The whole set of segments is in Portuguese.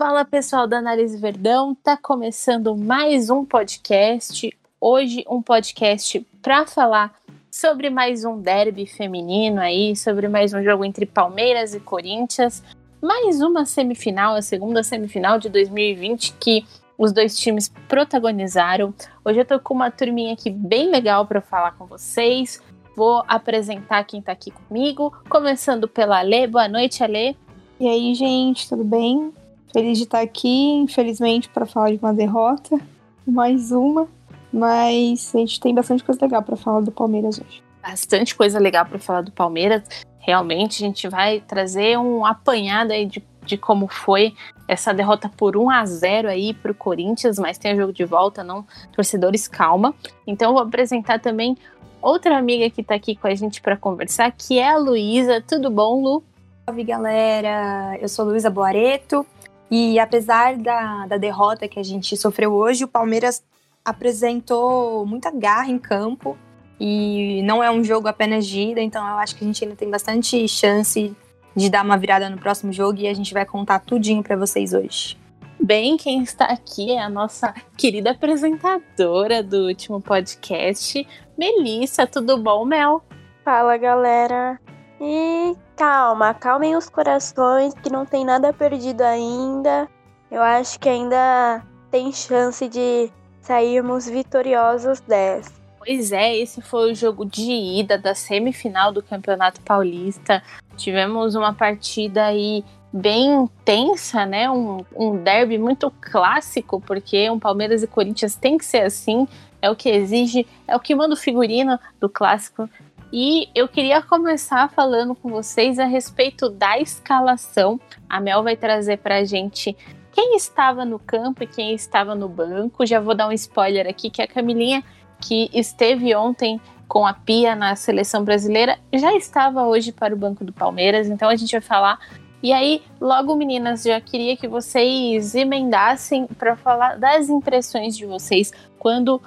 Fala pessoal da Análise Verdão, tá começando mais um podcast. Hoje um podcast para falar sobre mais um derby feminino aí, sobre mais um jogo entre Palmeiras e Corinthians, mais uma semifinal, a segunda semifinal de 2020 que os dois times protagonizaram. Hoje eu tô com uma turminha aqui bem legal para falar com vocês. Vou apresentar quem tá aqui comigo, começando pela Alê. Boa noite, Alê. E aí, gente, tudo bem? Feliz de estar aqui, infelizmente, para falar de uma derrota. Mais uma. Mas a gente tem bastante coisa legal para falar do Palmeiras hoje. Bastante coisa legal para falar do Palmeiras. Realmente, a gente vai trazer um apanhado aí de, de como foi essa derrota por 1 a 0 aí para o Corinthians, mas tem o jogo de volta, não? Torcedores, calma. Então, eu vou apresentar também outra amiga que está aqui com a gente para conversar, que é a Luísa. Tudo bom, Lu? Salve, galera! Eu sou Luísa Boareto e apesar da, da derrota que a gente sofreu hoje, o Palmeiras apresentou muita garra em campo e não é um jogo apenas de ida, então eu acho que a gente ainda tem bastante chance de dar uma virada no próximo jogo e a gente vai contar tudinho para vocês hoje. Bem, quem está aqui é a nossa querida apresentadora do último podcast, Melissa. Tudo bom, Mel? Fala, galera. E calma, calmem os corações, que não tem nada perdido ainda. Eu acho que ainda tem chance de sairmos vitoriosos dessa. Pois é, esse foi o jogo de ida da semifinal do Campeonato Paulista. Tivemos uma partida aí bem intensa, né? Um, um derby muito clássico, porque um Palmeiras e Corinthians tem que ser assim. É o que exige, é o que manda o figurino do clássico e eu queria começar falando com vocês a respeito da escalação. A Mel vai trazer para a gente quem estava no campo e quem estava no banco. Já vou dar um spoiler aqui que a Camilinha, que esteve ontem com a Pia na seleção brasileira, já estava hoje para o banco do Palmeiras. Então a gente vai falar. E aí, logo, meninas, já queria que vocês emendassem para falar das impressões de vocês quando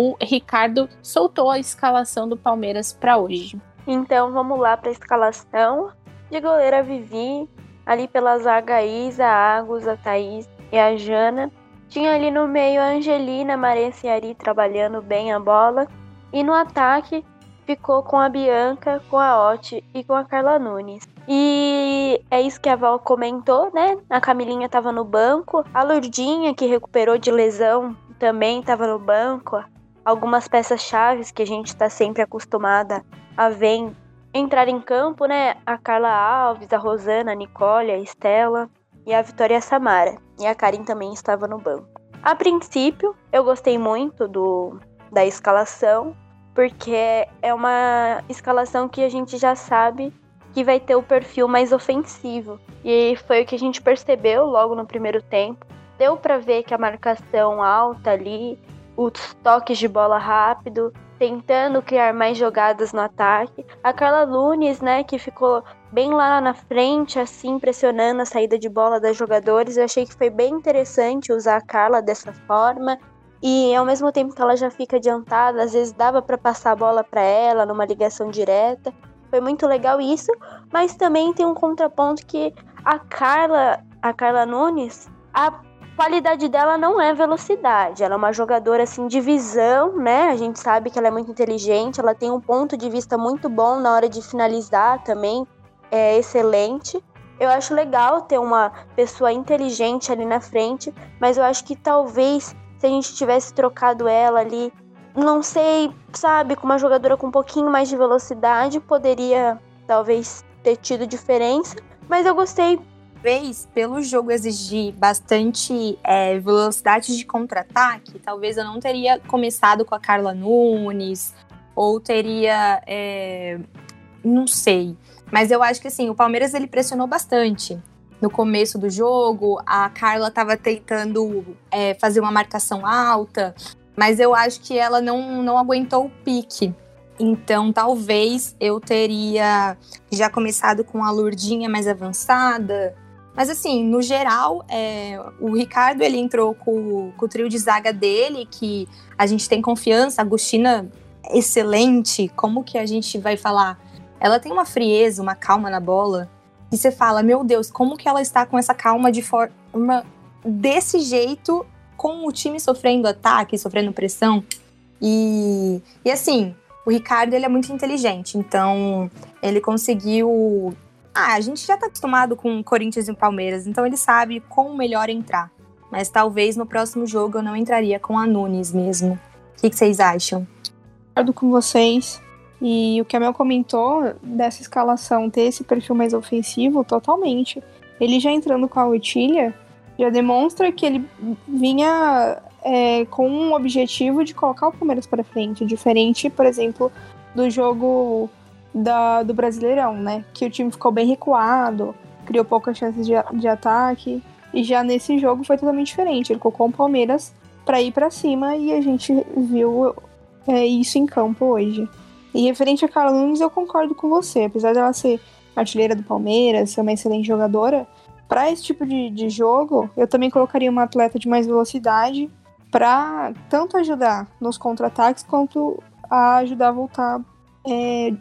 o Ricardo soltou a escalação do Palmeiras para hoje. Então vamos lá para a escalação. De goleira Vivi, ali pela zaga Isa, a Agus, a Thaís e a Jana. Tinha ali no meio a Angelina, Maria Ciari trabalhando bem a bola. E no ataque ficou com a Bianca, com a Oti e com a Carla Nunes. E é isso que a Val comentou, né? A Camilinha estava no banco, a Lourdinha, que recuperou de lesão, também estava no banco algumas peças chaves que a gente está sempre acostumada a ver entrar em campo, né? A Carla Alves, a Rosana, a Nicole, a Estela e a Vitória Samara. E a Karin também estava no banco. A princípio, eu gostei muito do, da escalação, porque é uma escalação que a gente já sabe que vai ter o perfil mais ofensivo. E foi o que a gente percebeu logo no primeiro tempo. Deu para ver que a marcação alta ali os toques de bola rápido, tentando criar mais jogadas no ataque. A Carla Nunes, né, que ficou bem lá na frente, assim, pressionando a saída de bola das jogadores. Eu achei que foi bem interessante usar a Carla dessa forma. E ao mesmo tempo que ela já fica adiantada, às vezes dava para passar a bola para ela numa ligação direta. Foi muito legal isso, mas também tem um contraponto que a Carla, a Carla Nunes, a qualidade dela não é velocidade. Ela é uma jogadora assim de visão, né? A gente sabe que ela é muito inteligente, ela tem um ponto de vista muito bom na hora de finalizar também, é excelente. Eu acho legal ter uma pessoa inteligente ali na frente, mas eu acho que talvez se a gente tivesse trocado ela ali, não sei, sabe, com uma jogadora com um pouquinho mais de velocidade, poderia talvez ter tido diferença. Mas eu gostei talvez pelo jogo exigir bastante é, velocidade de contra-ataque, talvez eu não teria começado com a Carla Nunes, ou teria. É, não sei. Mas eu acho que assim, o Palmeiras ele pressionou bastante. No começo do jogo, a Carla estava tentando é, fazer uma marcação alta, mas eu acho que ela não, não aguentou o pique. Então, talvez eu teria já começado com a Lourdinha mais avançada, mas assim, no geral, é, o Ricardo ele entrou com, com, o trio de zaga dele, que a gente tem confiança. A Agostina, excelente. Como que a gente vai falar? Ela tem uma frieza, uma calma na bola. E você fala, meu Deus, como que ela está com essa calma de forma desse jeito, com o time sofrendo ataque, sofrendo pressão. E, e assim, o Ricardo ele é muito inteligente, então ele conseguiu. Ah, a gente já tá acostumado com Corinthians e Palmeiras, então ele sabe como melhor entrar. Mas talvez no próximo jogo eu não entraria com a Nunes mesmo. O que, vocês acham? Concordo com vocês. E o que a Mel comentou dessa escalação ter esse perfil mais ofensivo, totalmente. Ele já entrando com a Oitilha, já demonstra que ele vinha é, com um objetivo de colocar o Palmeiras para frente, diferente, por exemplo, do jogo da, do Brasileirão, né? Que o time ficou bem recuado, criou poucas chances de, de ataque. E já nesse jogo foi totalmente diferente. Ele colocou o Palmeiras para ir para cima e a gente viu é, isso em campo hoje. E referente a Carla Nunes, eu concordo com você. Apesar dela ser artilheira do Palmeiras, ser uma excelente jogadora, para esse tipo de, de jogo, eu também colocaria uma atleta de mais velocidade para tanto ajudar nos contra-ataques quanto a ajudar a voltar é,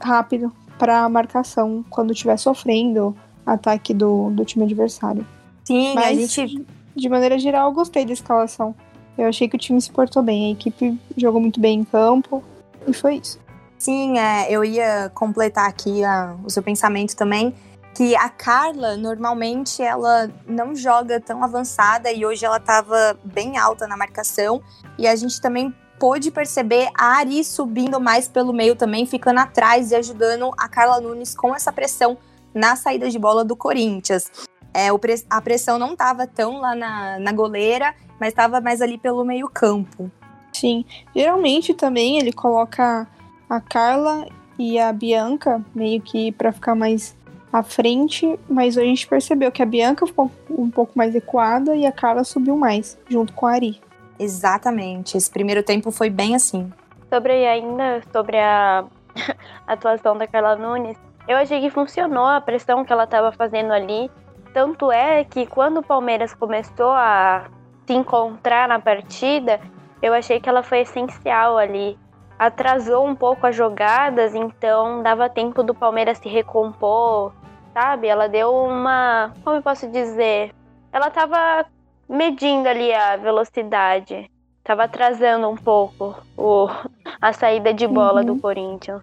rápido para a marcação quando estiver sofrendo ataque do, do time adversário. Sim, Mas, a gente. De maneira geral, eu gostei da escalação. Eu achei que o time se portou bem, a equipe jogou muito bem em campo e foi isso. Sim, é, eu ia completar aqui a, o seu pensamento também que a Carla normalmente ela não joga tão avançada e hoje ela estava bem alta na marcação e a gente também pôde perceber a Ari subindo mais pelo meio também, ficando atrás e ajudando a Carla Nunes com essa pressão na saída de bola do Corinthians. É, a pressão não estava tão lá na, na goleira, mas estava mais ali pelo meio campo. Sim, geralmente também ele coloca a Carla e a Bianca meio que para ficar mais à frente, mas a gente percebeu que a Bianca ficou um pouco mais equada e a Carla subiu mais, junto com a Ari. Exatamente, esse primeiro tempo foi bem assim. Sobre ainda, sobre a atuação da Carla Nunes, eu achei que funcionou a pressão que ela estava fazendo ali. Tanto é que quando o Palmeiras começou a se encontrar na partida, eu achei que ela foi essencial ali. Atrasou um pouco as jogadas, então dava tempo do Palmeiras se recompor, sabe? Ela deu uma. Como eu posso dizer? Ela tava medindo ali a velocidade. Tava atrasando um pouco o, a saída de bola uhum. do Corinthians.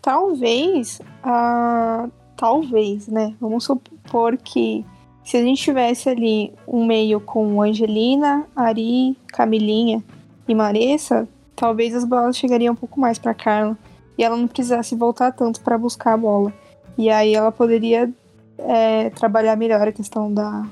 Talvez, uh, talvez, né? Vamos supor que se a gente tivesse ali um meio com Angelina, Ari, Camilinha e Maressa, talvez as bolas chegariam um pouco mais para Carla e ela não precisasse voltar tanto para buscar a bola. E aí ela poderia é, trabalhar melhor a questão da.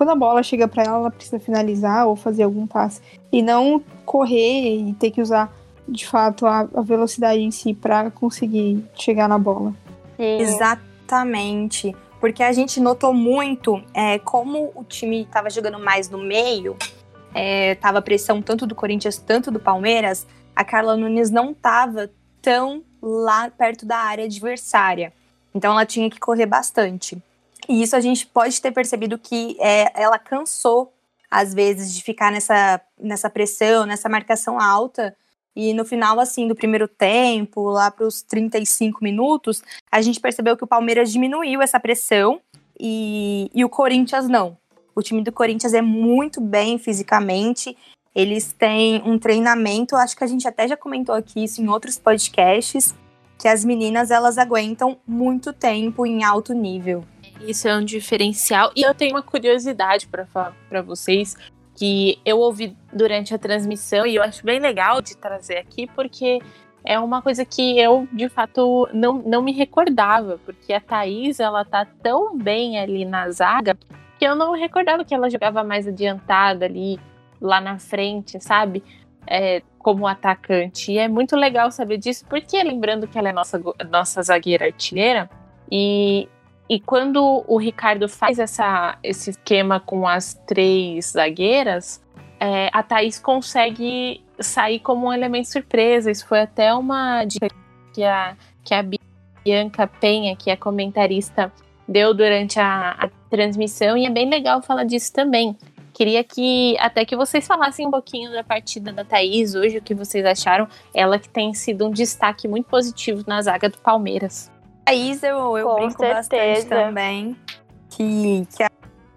Quando a bola chega para ela, ela precisa finalizar ou fazer algum passe. E não correr e ter que usar de fato a, a velocidade em si para conseguir chegar na bola. Sim. Exatamente. Porque a gente notou muito é, como o time estava jogando mais no meio, é, tava pressão tanto do Corinthians, tanto do Palmeiras, a Carla Nunes não estava tão lá perto da área adversária. Então ela tinha que correr bastante. E isso a gente pode ter percebido que é, ela cansou, às vezes, de ficar nessa, nessa pressão, nessa marcação alta. E no final, assim, do primeiro tempo, lá para os 35 minutos, a gente percebeu que o Palmeiras diminuiu essa pressão e, e o Corinthians não. O time do Corinthians é muito bem fisicamente. Eles têm um treinamento, acho que a gente até já comentou aqui isso em outros podcasts que as meninas elas aguentam muito tempo em alto nível. Isso é um diferencial. E eu tenho uma curiosidade para falar para vocês que eu ouvi durante a transmissão e eu acho bem legal de trazer aqui porque é uma coisa que eu de fato não, não me recordava, porque a Thaís ela tá tão bem ali na zaga que eu não recordava que ela jogava mais adiantada ali lá na frente, sabe? É, como atacante. E é muito legal saber disso, porque lembrando que ela é nossa, nossa zagueira artilheira, e, e quando o Ricardo faz essa, esse esquema com as três zagueiras, é, a Thaís consegue sair como um elemento surpresa. Isso foi até uma dica que a, que a Bianca Penha, que é comentarista, deu durante a, a transmissão, e é bem legal falar disso também Queria que até que vocês falassem um pouquinho da partida da Thaís hoje, o que vocês acharam. Ela que tem sido um destaque muito positivo na zaga do Palmeiras. Thaís, eu, eu brinco certeza. bastante também. Que, que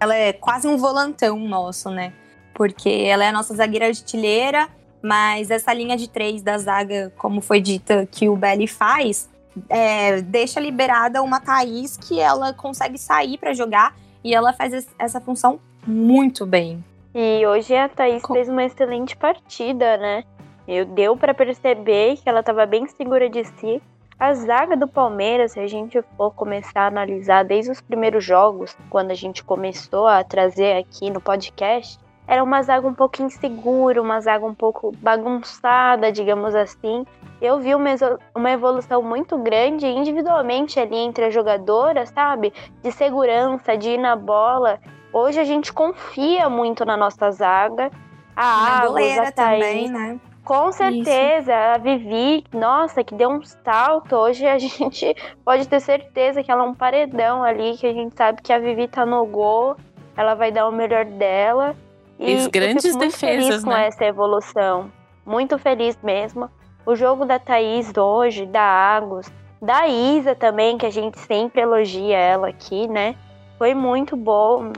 ela é quase um volantão nosso, né? Porque ela é a nossa zagueira artilheira, mas essa linha de três da zaga, como foi dita, que o Belly faz, é, deixa liberada uma Thaís que ela consegue sair para jogar e ela faz essa função muito bem. E hoje a Thaís Com... fez uma excelente partida, né? Eu deu para perceber que ela estava bem segura de si. A zaga do Palmeiras, se a gente for começar a analisar desde os primeiros jogos, quando a gente começou a trazer aqui no podcast, era uma zaga um pouco insegura, uma zaga um pouco bagunçada, digamos assim. Eu vi uma evolução muito grande individualmente ali entre as jogadoras, sabe? De segurança, de ir na bola. Hoje a gente confia muito na nossa zaga. A Água, a Thaís, também, né? Com certeza, Isso. a Vivi, nossa, que deu um salto. Hoje a gente pode ter certeza que ela é um paredão ali, que a gente sabe que a Vivi tá no gol, ela vai dar o melhor dela. E As grandes eu fico muito defesas, feliz com né? essa evolução. Muito feliz mesmo. O jogo da Thaís hoje, da Agus, da Isa também, que a gente sempre elogia ela aqui, né? Foi muito bom.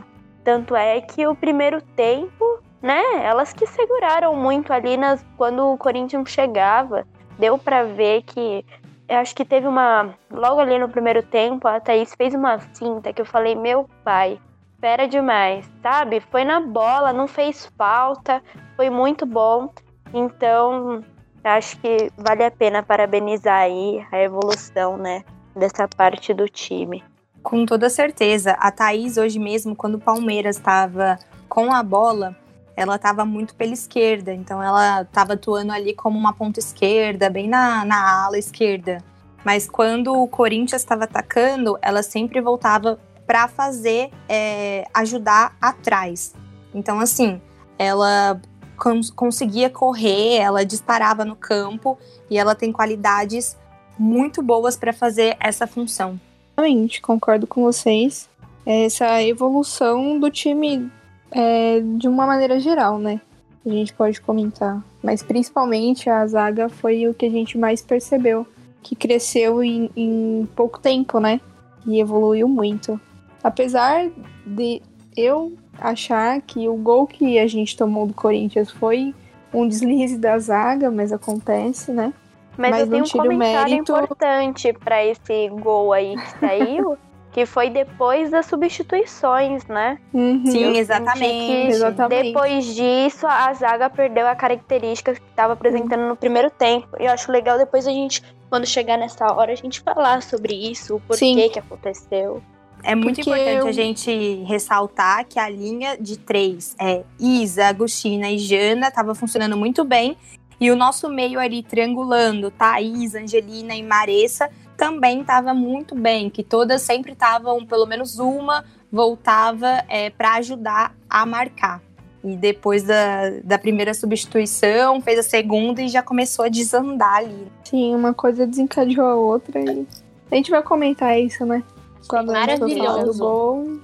Tanto é que o primeiro tempo né? Elas que seguraram muito ali nas, quando o Corinthians chegava. Deu para ver que. Acho que teve uma. Logo ali no primeiro tempo, a Thaís fez uma cinta que eu falei, meu pai, espera demais, sabe? Foi na bola, não fez falta, foi muito bom. Então, acho que vale a pena parabenizar aí a evolução, né? Dessa parte do time. Com toda certeza. A Thaís, hoje mesmo, quando o Palmeiras estava com a bola, ela estava muito pela esquerda, então ela estava atuando ali como uma ponta esquerda, bem na, na ala esquerda. Mas quando o Corinthians estava atacando, ela sempre voltava para fazer, é, ajudar atrás. Então, assim, ela cons conseguia correr, ela disparava no campo e ela tem qualidades muito boas para fazer essa função. Realmente, concordo com vocês. Essa evolução do time é, de uma maneira geral, né? A gente pode comentar. Mas principalmente a zaga foi o que a gente mais percebeu. Que cresceu em, em pouco tempo, né? E evoluiu muito. Apesar de eu achar que o gol que a gente tomou do Corinthians foi um deslize da zaga, mas acontece, né? Mas, mas eu tenho um comentário mérito... importante para esse gol aí que saiu, que foi depois das substituições, né? Uhum. Sim, exatamente. exatamente. Depois disso, a zaga perdeu a característica que estava apresentando uhum. no primeiro tempo. E eu acho legal depois a gente, quando chegar nessa hora, a gente falar sobre isso, o porquê que aconteceu. É muito Porque importante eu... a gente ressaltar que a linha de três é Isa, Agostina e Jana estava funcionando muito bem. E o nosso meio ali triangulando, Thaís, Angelina e Maressa, também estava muito bem, que todas sempre estavam, pelo menos uma, voltava é, para ajudar a marcar. E depois da, da primeira substituição, fez a segunda e já começou a desandar ali. Sim, uma coisa desencadeou a outra e a gente vai comentar isso, né? Quando Maravilhoso. A gente for gol.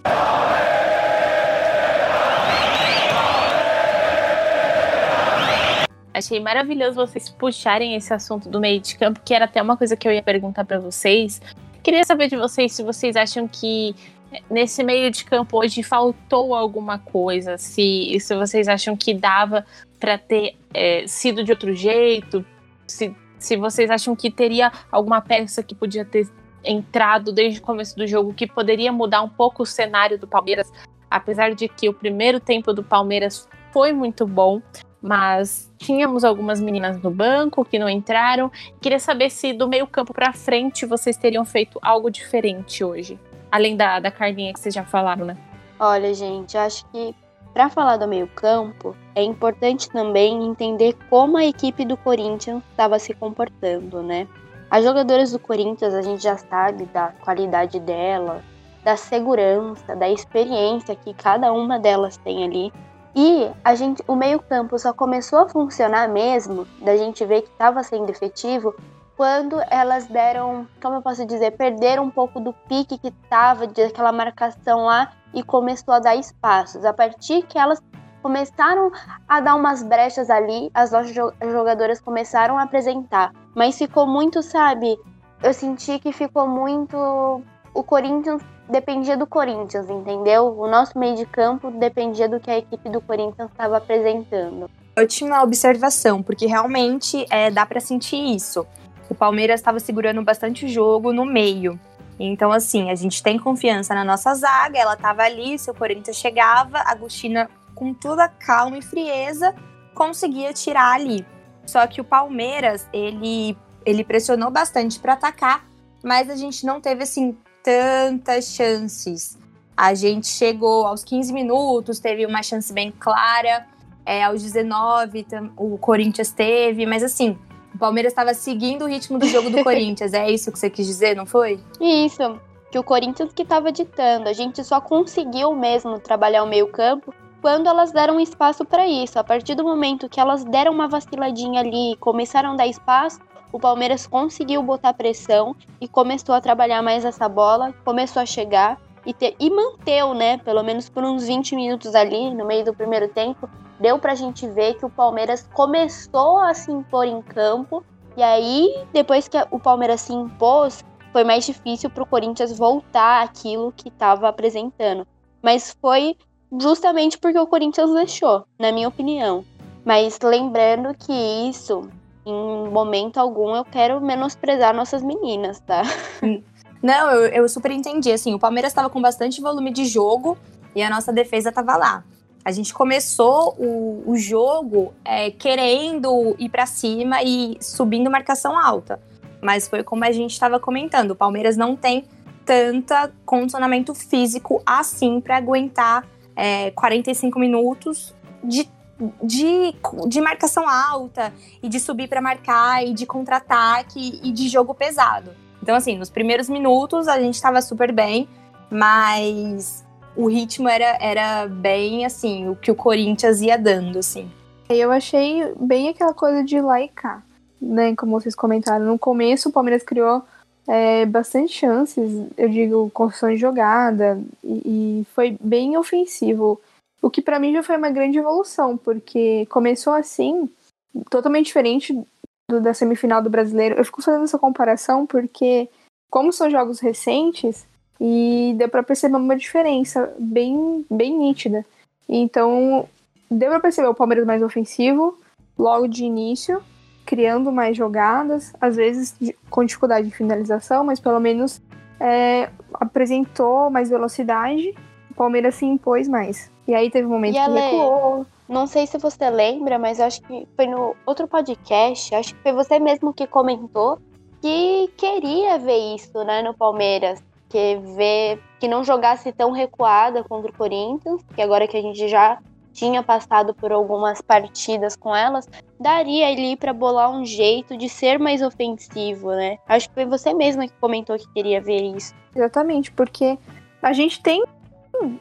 Achei maravilhoso vocês puxarem esse assunto do meio de campo, que era até uma coisa que eu ia perguntar para vocês. Queria saber de vocês se vocês acham que nesse meio de campo hoje faltou alguma coisa, se, se vocês acham que dava para ter é, sido de outro jeito, se, se vocês acham que teria alguma peça que podia ter entrado desde o começo do jogo que poderia mudar um pouco o cenário do Palmeiras, apesar de que o primeiro tempo do Palmeiras foi muito bom mas tínhamos algumas meninas no banco que não entraram. Queria saber se do meio campo para frente vocês teriam feito algo diferente hoje, além da, da Carlinha que vocês já falaram, né? Olha, gente, acho que para falar do meio campo é importante também entender como a equipe do Corinthians estava se comportando, né? As jogadoras do Corinthians, a gente já sabe da qualidade dela, da segurança, da experiência que cada uma delas tem ali e a gente, o meio-campo só começou a funcionar mesmo, da gente ver que estava sendo efetivo, quando elas deram, como eu posso dizer, perderam um pouco do pique que estava daquela marcação lá e começou a dar espaços. A partir que elas começaram a dar umas brechas ali, as nossas jogadoras começaram a apresentar, mas ficou muito, sabe? Eu senti que ficou muito o Corinthians dependia do Corinthians, entendeu? O nosso meio de campo dependia do que a equipe do Corinthians estava apresentando. Ótima observação, porque realmente é, dá para sentir isso. O Palmeiras estava segurando bastante o jogo no meio. Então, assim, a gente tem confiança na nossa zaga, ela estava ali, se o Corinthians chegava, a Agostina, com toda calma e frieza, conseguia tirar ali. Só que o Palmeiras, ele, ele pressionou bastante para atacar, mas a gente não teve, assim, tantas chances. A gente chegou aos 15 minutos, teve uma chance bem clara, é, aos 19 o Corinthians teve, mas assim, o Palmeiras estava seguindo o ritmo do jogo do Corinthians. É isso que você quis dizer, não foi? Isso, que o Corinthians que estava ditando. A gente só conseguiu mesmo trabalhar o meio-campo quando elas deram espaço para isso. A partir do momento que elas deram uma vaciladinha ali e começaram a dar espaço, o Palmeiras conseguiu botar pressão e começou a trabalhar mais essa bola, começou a chegar e, ter, e manteu, né, pelo menos por uns 20 minutos ali no meio do primeiro tempo, deu pra gente ver que o Palmeiras começou a se impor em campo. E aí, depois que o Palmeiras se impôs, foi mais difícil pro Corinthians voltar aquilo que estava apresentando. Mas foi justamente porque o Corinthians deixou, na minha opinião. Mas lembrando que isso, em momento algum, eu quero menosprezar nossas meninas, tá? Não, eu, eu super entendi. Assim, o Palmeiras estava com bastante volume de jogo e a nossa defesa estava lá. A gente começou o, o jogo é, querendo ir para cima e subindo marcação alta. Mas foi como a gente estava comentando: o Palmeiras não tem tanta condicionamento físico assim para aguentar é, 45 minutos de, de, de marcação alta e de subir para marcar e de contra-ataque e de jogo pesado. Então, assim, nos primeiros minutos a gente estava super bem, mas o ritmo era, era bem assim, o que o Corinthians ia dando, assim. Eu achei bem aquela coisa de cá, né? Como vocês comentaram. No começo o Palmeiras criou é, bastante chances, eu digo, construção de jogada, e, e foi bem ofensivo. O que para mim já foi uma grande evolução, porque começou assim, totalmente diferente do, da semifinal do brasileiro. Eu fico fazendo essa comparação porque, como são jogos recentes, e deu para perceber uma diferença bem, bem nítida. Então, deu para perceber o Palmeiras mais ofensivo, logo de início, criando mais jogadas, às vezes com dificuldade de finalização, mas pelo menos é, apresentou mais velocidade. O Palmeiras se impôs mais. E aí teve um momento e que recuou. Não sei se você lembra, mas acho que foi no outro podcast, acho que foi você mesmo que comentou que queria ver isso, né, no Palmeiras que ver que não jogasse tão recuada contra o Corinthians, que agora que a gente já tinha passado por algumas partidas com elas, daria ali para bolar um jeito de ser mais ofensivo, né? Acho que foi você mesma que comentou que queria ver isso. Exatamente, porque a gente tem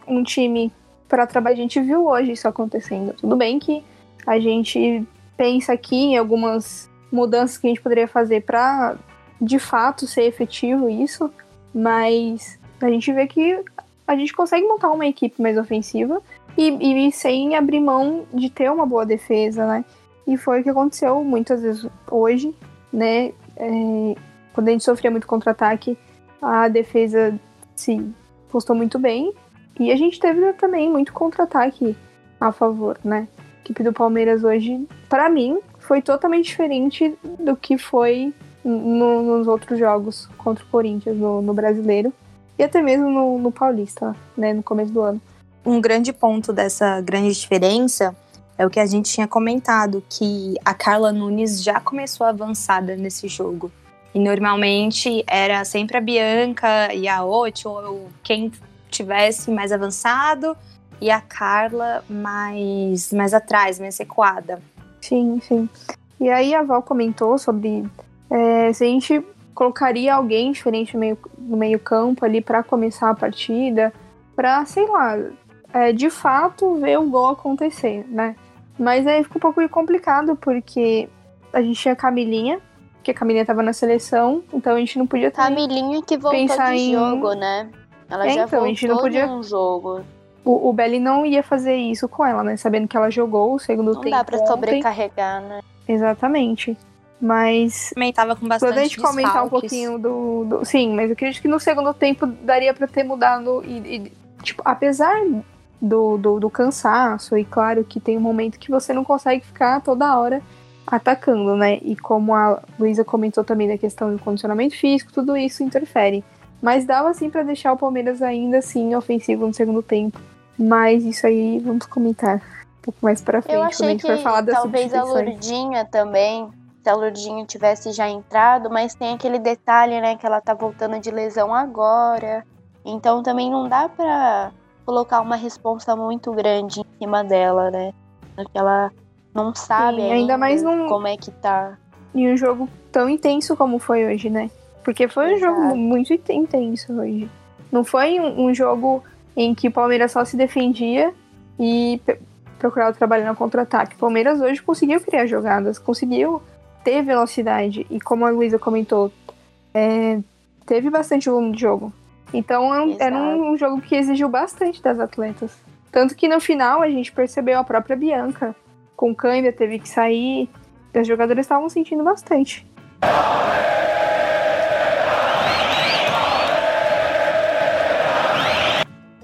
um time para trabalhar, a gente viu hoje isso acontecendo. Tudo bem que a gente pensa aqui em algumas mudanças que a gente poderia fazer para de fato ser efetivo isso, mas a gente vê que a gente consegue montar uma equipe mais ofensiva e, e sem abrir mão de ter uma boa defesa, né? E foi o que aconteceu muitas vezes hoje, né? É, quando a gente sofria muito contra-ataque, a defesa se postou muito bem. E a gente teve também muito contra-ataque a favor, né? A equipe do Palmeiras hoje, para mim, foi totalmente diferente do que foi no, nos outros jogos contra o Corinthians, no, no brasileiro, e até mesmo no, no Paulista, né, no começo do ano. Um grande ponto dessa grande diferença é o que a gente tinha comentado, que a Carla Nunes já começou avançada nesse jogo. E normalmente era sempre a Bianca e a Oti, ou quem tivesse mais avançado, e a Carla mais, mais atrás, mais recuada. Sim, sim. E aí a Val comentou sobre é, se a gente colocaria alguém diferente no meio, no meio campo ali para começar a partida, para sei lá, é, de fato ver o gol acontecer, né? Mas aí fica um pouco complicado porque a gente tinha a Camilinha, que a Camilinha tava na seleção, então a gente não podia ter Camilinha que voltou pensar de em... jogo, né? Ela é, já então, voltou a gente não podia... um jogo. O, o Belly não ia fazer isso com ela, né? Sabendo que ela jogou o segundo não tempo. Não dá pra ontem. sobrecarregar, né? Exatamente. Mas. Também tava com bastante Quando a gente comentar um pouquinho do, do, Sim, mas eu acredito que no segundo tempo daria para ter mudado. E, e, tipo, apesar do, do, do, cansaço, e claro que tem um momento que você não consegue ficar toda hora atacando, né? E como a Luísa comentou também da questão do condicionamento físico, tudo isso interfere. Mas dava assim para deixar o Palmeiras ainda assim ofensivo no segundo tempo. Mas isso aí vamos comentar um pouco mais para frente. Eu achei que falar das talvez a Lurdinha também, se a Lurdinha tivesse já entrado, mas tem aquele detalhe, né, que ela tá voltando de lesão agora. Então também não dá para colocar uma responsa muito grande em cima dela, né? Porque ela não sabe Sim, ainda, ainda mais num... como é que tá. E um jogo tão intenso como foi hoje, né? Porque foi um jogo muito intenso hoje. Não foi um, um, jogo em que o Palmeiras só se defendia e procurava trabalhar no contra-ataque. O Palmeiras hoje conseguiu criar jogadas, conseguiu ter velocidade. E como a Luísa comentou, é, teve bastante volume de jogo. Então é era um, um jogo que exigiu bastante das atletas. Tanto que no final a gente percebeu a própria Bianca com câimbra, teve que sair. As jogadoras estavam sentindo bastante.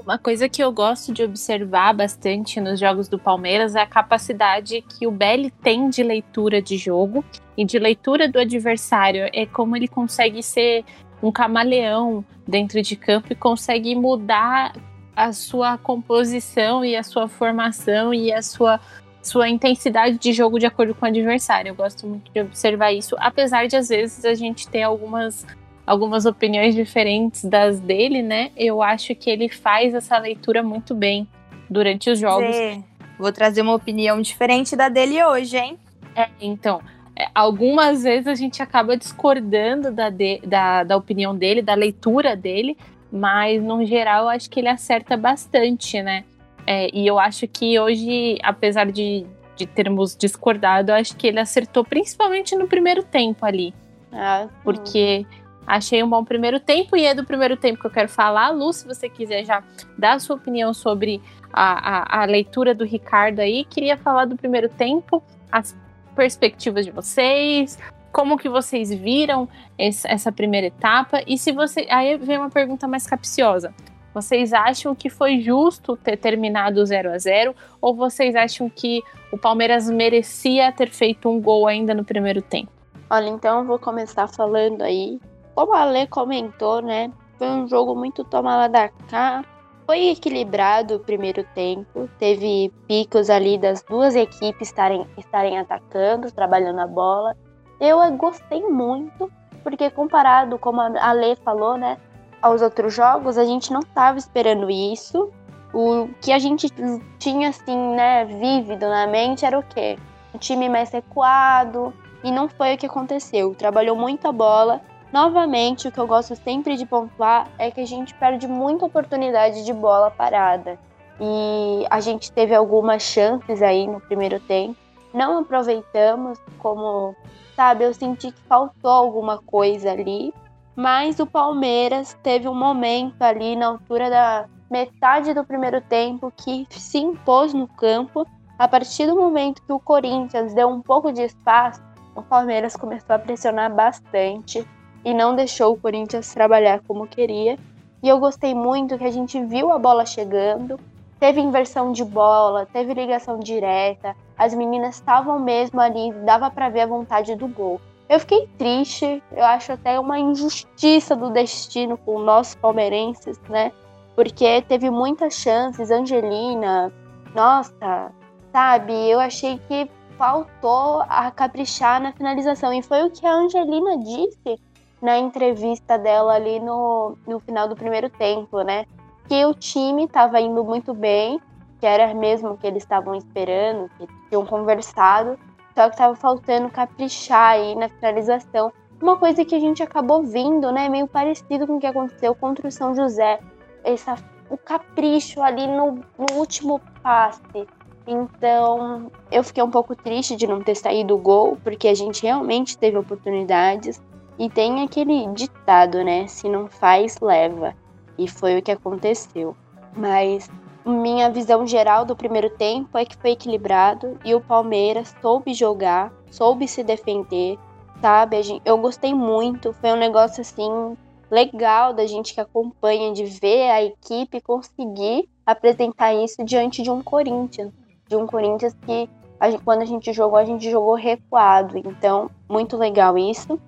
Uma coisa que eu gosto de observar bastante nos jogos do Palmeiras é a capacidade que o Belli tem de leitura de jogo e de leitura do adversário. É como ele consegue ser um camaleão dentro de campo e consegue mudar a sua composição e a sua formação e a sua sua intensidade de jogo de acordo com o adversário. Eu gosto muito de observar isso, apesar de às vezes a gente ter algumas algumas opiniões diferentes das dele, né? Eu acho que ele faz essa leitura muito bem durante os jogos. Zê, vou trazer uma opinião diferente da dele hoje, hein? É, então, é, algumas vezes a gente acaba discordando da, de, da, da opinião dele, da leitura dele, mas no geral eu acho que ele acerta bastante, né? É, e eu acho que hoje, apesar de, de termos discordado, eu acho que ele acertou principalmente no primeiro tempo ali. Ah, porque achei um bom primeiro tempo e é do primeiro tempo que eu quero falar. Lu, se você quiser já dar a sua opinião sobre a, a, a leitura do Ricardo aí, queria falar do primeiro tempo, as perspectivas de vocês, como que vocês viram essa primeira etapa e se você aí vem uma pergunta mais capciosa vocês acham que foi justo ter terminado 0 a 0 ou vocês acham que o Palmeiras merecia ter feito um gol ainda no primeiro tempo? Olha, então eu vou começar falando aí. Como a Lê comentou, né? Foi um jogo muito toma lá da cá. Foi equilibrado o primeiro tempo. Teve picos ali das duas equipes estarem, estarem atacando, trabalhando a bola. Eu gostei muito, porque comparado, como a Lê falou, né? aos outros jogos, a gente não estava esperando isso. O que a gente tinha, assim, né, vívido na mente era o quê? Um time mais recuado, e não foi o que aconteceu. Trabalhou muita bola. Novamente, o que eu gosto sempre de pontuar é que a gente perde muita oportunidade de bola parada. E a gente teve algumas chances aí no primeiro tempo. Não aproveitamos, como, sabe, eu senti que faltou alguma coisa ali mas o Palmeiras teve um momento ali na altura da metade do primeiro tempo que se impôs no campo. A partir do momento que o Corinthians deu um pouco de espaço, o Palmeiras começou a pressionar bastante e não deixou o Corinthians trabalhar como queria. E eu gostei muito que a gente viu a bola chegando, teve inversão de bola, teve ligação direta, as meninas estavam mesmo ali, dava para ver a vontade do gol. Eu fiquei triste, eu acho até uma injustiça do destino com nós palmeirenses, né? Porque teve muitas chances, Angelina, nossa, sabe? Eu achei que faltou a caprichar na finalização. E foi o que a Angelina disse na entrevista dela ali no, no final do primeiro tempo, né? Que o time estava indo muito bem, que era mesmo que eles estavam esperando, que tinham conversado, só que tava faltando caprichar aí na finalização. Uma coisa que a gente acabou vindo, né? Meio parecido com o que aconteceu contra o São José. Essa, o capricho ali no, no último passe. Então, eu fiquei um pouco triste de não ter saído o gol, porque a gente realmente teve oportunidades. E tem aquele ditado, né? Se não faz, leva. E foi o que aconteceu. Mas minha visão geral do primeiro tempo é que foi equilibrado e o Palmeiras soube jogar, soube se defender, sabe? Eu gostei muito, foi um negócio assim legal da gente que acompanha, de ver a equipe conseguir apresentar isso diante de um Corinthians. De um Corinthians que a gente, quando a gente jogou, a gente jogou recuado. Então, muito legal isso.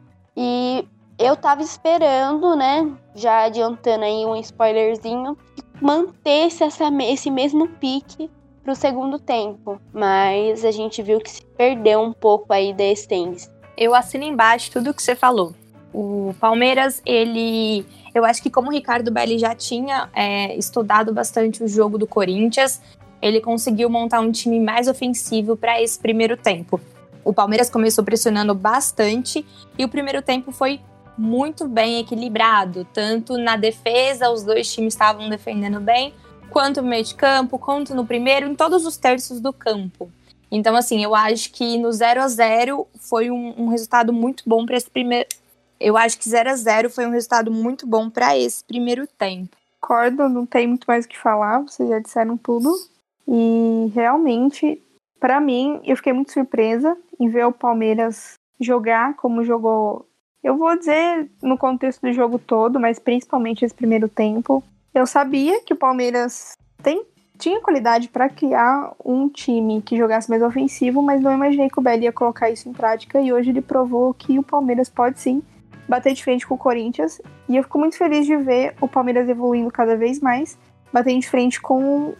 E eu tava esperando, né? Já adiantando aí um spoilerzinho, que mantesse essa, esse mesmo pique pro segundo tempo. Mas a gente viu que se perdeu um pouco aí da essência. Eu assino embaixo tudo que você falou. O Palmeiras, ele. Eu acho que como o Ricardo Belli já tinha é, estudado bastante o jogo do Corinthians, ele conseguiu montar um time mais ofensivo para esse primeiro tempo. O Palmeiras começou pressionando bastante e o primeiro tempo foi muito bem equilibrado, tanto na defesa, os dois times estavam defendendo bem, quanto no meio de campo, quanto no primeiro, em todos os terços do campo. Então, assim, eu acho que no 0 a 0 foi um, um resultado muito bom para esse primeiro. Eu acho que 0 a 0 foi um resultado muito bom para esse primeiro tempo. Concordo, não tem muito mais o que falar, vocês já disseram tudo. E realmente, para mim, eu fiquei muito surpresa em ver o Palmeiras jogar como jogou. Eu vou dizer no contexto do jogo todo, mas principalmente esse primeiro tempo. Eu sabia que o Palmeiras tem, tinha qualidade para criar um time que jogasse mais ofensivo, mas não imaginei que o Belli ia colocar isso em prática e hoje ele provou que o Palmeiras pode sim bater de frente com o Corinthians. E eu fico muito feliz de ver o Palmeiras evoluindo cada vez mais bater de frente com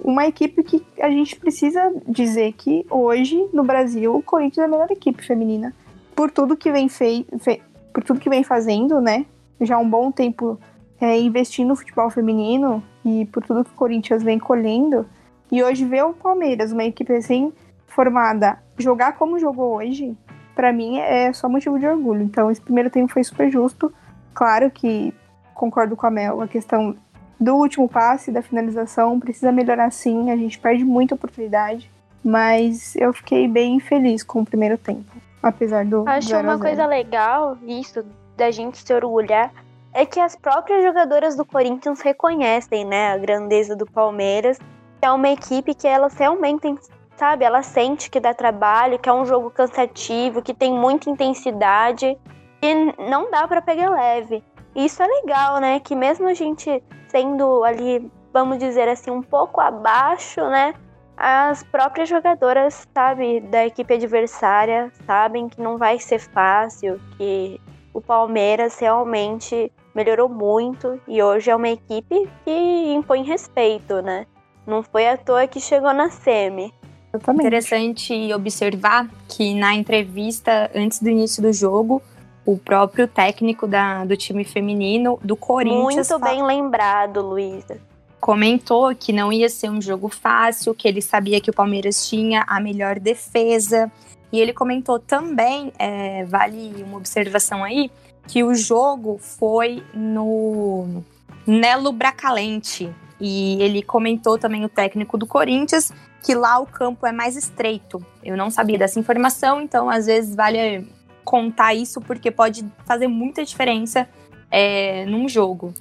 uma equipe que a gente precisa dizer que hoje no Brasil o Corinthians é a melhor equipe feminina por tudo que vem fei fe por tudo que vem fazendo, né? Já há um bom tempo é, investindo no futebol feminino e por tudo que o Corinthians vem colhendo. E hoje ver o Palmeiras, uma equipe assim formada, jogar como jogou hoje, para mim é só motivo de orgulho. Então esse primeiro tempo foi super justo. Claro que concordo com a Mel, a questão do último passe, da finalização, precisa melhorar sim, a gente perde muita oportunidade, mas eu fiquei bem feliz com o primeiro tempo, apesar do Acho uma coisa legal isso da gente se orgulhar é que as próprias jogadoras do Corinthians reconhecem, né, a grandeza do Palmeiras, é uma equipe que elas realmente sabe, ela sente que dá trabalho, que é um jogo cansativo, que tem muita intensidade e não dá para pegar leve. Isso é legal, né? Que mesmo a gente sendo ali, vamos dizer assim, um pouco abaixo, né? As próprias jogadoras, sabe, da equipe adversária sabem que não vai ser fácil, que o Palmeiras realmente melhorou muito e hoje é uma equipe que impõe respeito, né? Não foi à toa que chegou na semi. Exatamente. Interessante observar que na entrevista antes do início do jogo, o próprio técnico da, do time feminino do Corinthians. Muito bem lembrado, Luísa. Comentou que não ia ser um jogo fácil, que ele sabia que o Palmeiras tinha a melhor defesa. E ele comentou também, é, vale uma observação aí, que o jogo foi no Nelo Bracalente. E ele comentou também, o técnico do Corinthians, que lá o campo é mais estreito. Eu não sabia dessa informação, então às vezes vale contar isso porque pode fazer muita diferença é, num jogo.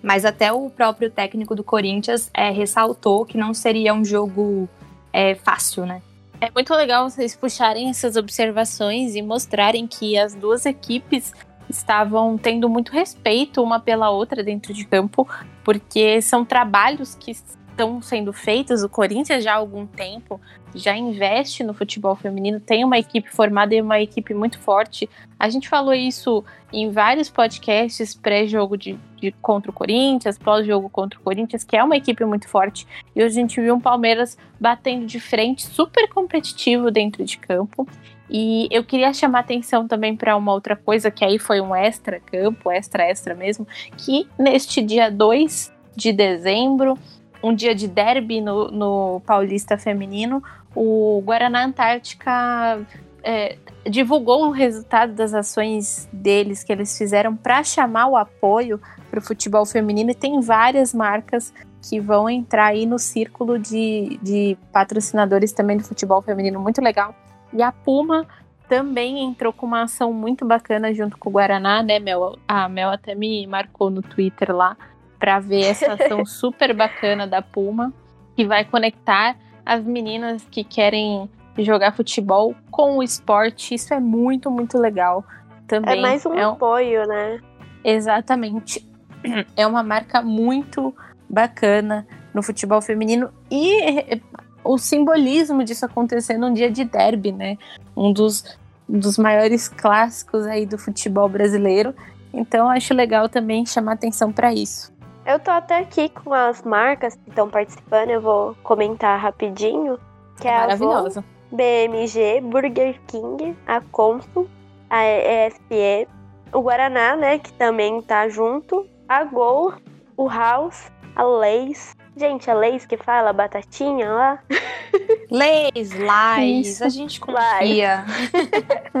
Mas até o próprio técnico do Corinthians é, ressaltou que não seria um jogo é, fácil, né? É muito legal vocês puxarem essas observações e mostrarem que as duas equipes estavam tendo muito respeito uma pela outra dentro de campo, porque são trabalhos que estão sendo feitos. O Corinthians já há algum tempo já investe no futebol feminino, tem uma equipe formada e uma equipe muito forte. A gente falou isso em vários podcasts pré-jogo de, de, contra o Corinthians, pós-jogo contra o Corinthians, que é uma equipe muito forte. E hoje a gente viu um Palmeiras batendo de frente, super competitivo dentro de campo. E eu queria chamar atenção também para uma outra coisa, que aí foi um extra campo, extra extra mesmo, que neste dia 2 de dezembro um dia de derby no, no Paulista Feminino, o Guaraná Antártica é, divulgou o resultado das ações deles que eles fizeram para chamar o apoio para o futebol feminino e tem várias marcas que vão entrar aí no círculo de, de patrocinadores também do futebol feminino, muito legal. E a Puma também entrou com uma ação muito bacana junto com o Guaraná, né, Mel? A Mel até me marcou no Twitter lá para ver essa ação super bacana da Puma, que vai conectar as meninas que querem jogar futebol com o esporte. Isso é muito, muito legal. Também é mais um é apoio, né? Exatamente. É uma marca muito bacana no futebol feminino e o simbolismo disso acontecer num dia de derby, né? Um dos, dos maiores clássicos aí do futebol brasileiro. Então acho legal também chamar atenção para isso. Eu tô até aqui com as marcas que estão participando, eu vou comentar rapidinho. Que é Avon, BMG, Burger King, a Consul, a ESPE, o Guaraná, né, que também tá junto, a Gol, o House, a Leis. Gente, a Leis que fala batatinha lá. Leis, Lais, a gente confia.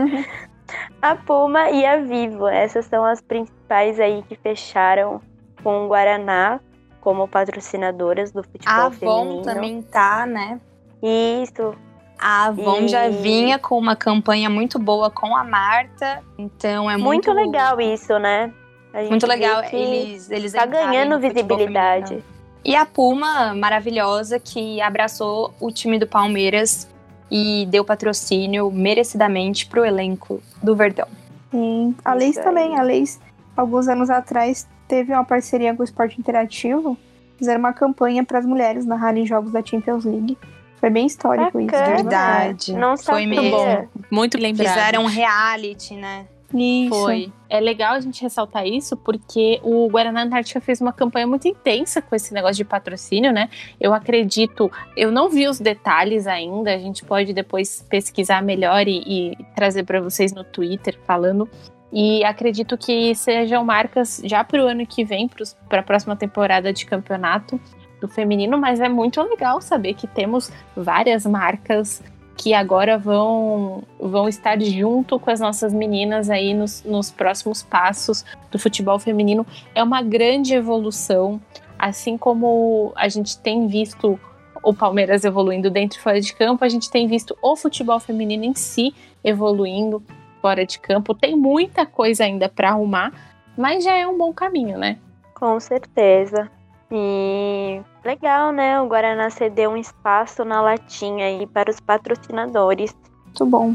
a Puma e a Vivo, essas são as principais aí que fecharam com o Guaraná como patrocinadoras do futebol a feminino. Avon também tá, né? Isso. A Avon E- já vinha com uma campanha muito boa com a Marta, então é Muito, muito, legal isso, né? A gente Muito legal que eles eles tá ganhando visibilidade. feminino. E a Puma, maravilhosa, que abraçou o time do Palmeiras e deu patrocínio merecidamente pro elenco do Verdão. Sim. A Leis também. A Leis, alguns anos atrás, teve uma parceria com o Esporte Interativo. Fizeram uma campanha para as mulheres narrarem jogos da Champions League. Foi bem histórico isso. Bacana. Verdade. Não Foi mesmo. Muito lembrado. Fizeram um reality, né? Isso. Foi. É legal a gente ressaltar isso porque o Guaraná Antártica fez uma campanha muito intensa com esse negócio de patrocínio, né? Eu acredito, eu não vi os detalhes ainda, a gente pode depois pesquisar melhor e, e trazer para vocês no Twitter falando. E acredito que sejam marcas já para o ano que vem, para a próxima temporada de campeonato do feminino, mas é muito legal saber que temos várias marcas que agora vão, vão estar junto com as nossas meninas aí nos, nos próximos passos do futebol feminino. É uma grande evolução, assim como a gente tem visto o Palmeiras evoluindo dentro e fora de campo, a gente tem visto o futebol feminino em si evoluindo fora de campo. Tem muita coisa ainda para arrumar, mas já é um bom caminho, né? Com certeza. E legal, né? O Guaraná cedeu um espaço na latinha aí para os patrocinadores. Muito bom.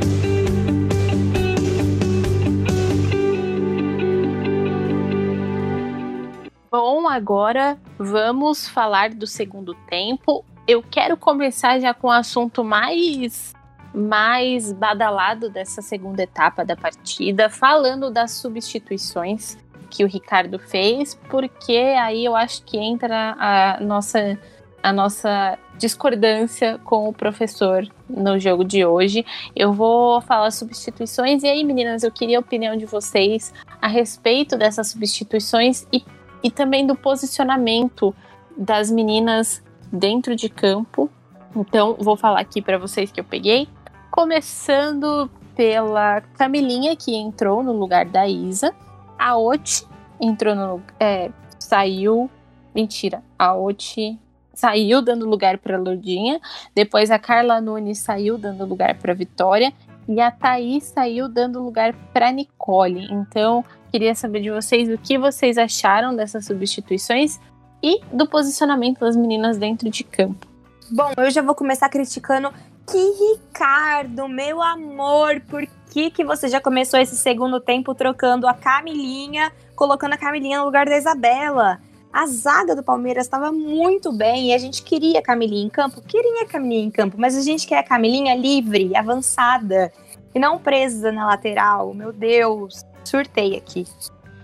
Agora vamos falar do segundo tempo. Eu quero começar já com o assunto mais mais badalado dessa segunda etapa da partida, falando das substituições que o Ricardo fez, porque aí eu acho que entra a nossa a nossa discordância com o professor no jogo de hoje. Eu vou falar substituições e aí, meninas, eu queria a opinião de vocês a respeito dessas substituições e e também do posicionamento das meninas dentro de campo. Então, vou falar aqui para vocês que eu peguei, começando pela Camilinha que entrou no lugar da Isa, a Oti entrou no é, saiu, mentira, a Oti saiu dando lugar para Lourdinha, depois a Carla Nunes saiu dando lugar para Vitória e a Thaís saiu dando lugar para Nicole. Então, queria saber de vocês o que vocês acharam dessas substituições e do posicionamento das meninas dentro de campo. Bom, eu já vou começar criticando que Ricardo, meu amor, por que, que você já começou esse segundo tempo trocando a Camilinha, colocando a Camilinha no lugar da Isabela? A zaga do Palmeiras estava muito bem e a gente queria a Camilinha em campo, queria a Camilinha em campo, mas a gente quer a Camilinha livre, avançada e não presa na lateral. Meu Deus, surtei aqui.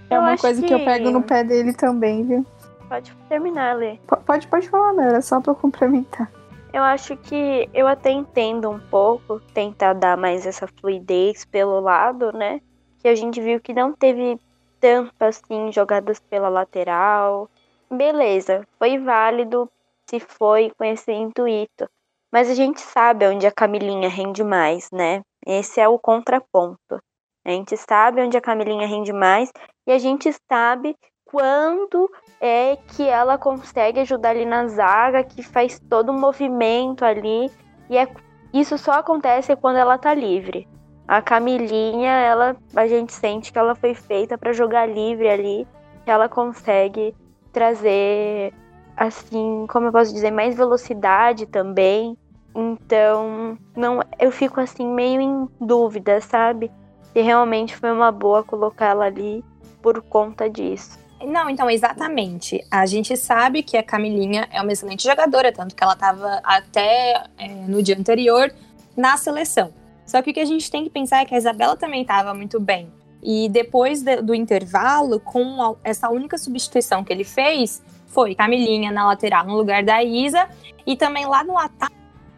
É Eu uma coisa que... eu que- pego no pé dele também, viu? Pode terminar, Lê. P- pode, pode falar, meu, era só pra eu complementar. Eu acho que eu até entendo um pouco tentar dar mais essa fluidez pelo lado, né? Que a gente viu que não teve tanto assim jogadas pela lateral. Beleza, foi válido se foi com esse intuito. Mas a gente sabe onde a Camilinha rende mais, né? Esse é o contraponto. A gente sabe onde a Camilinha rende mais e a gente sabe quando é que ela consegue ajudar ali na zaga, que faz todo um movimento ali. E é, isso só acontece quando ela tá livre. A Camilinha, ela, a gente sente que ela foi feita para jogar livre ali, que ela consegue trazer, assim, como eu posso dizer, mais velocidade também. Então, não, eu fico assim meio em dúvida, sabe? Se realmente foi uma boa colocar ela ali por conta disso. Não, então, exatamente. A gente sabe que a Camilinha é uma excelente jogadora, tanto que ela estava até é, no dia anterior na seleção. Só que o que a gente tem que pensar é que a Isabela também estava muito bem. E depois de, do intervalo, com essa única substituição que ele fez, foi Camilinha na lateral no lugar da Isa. E também lá no ataque,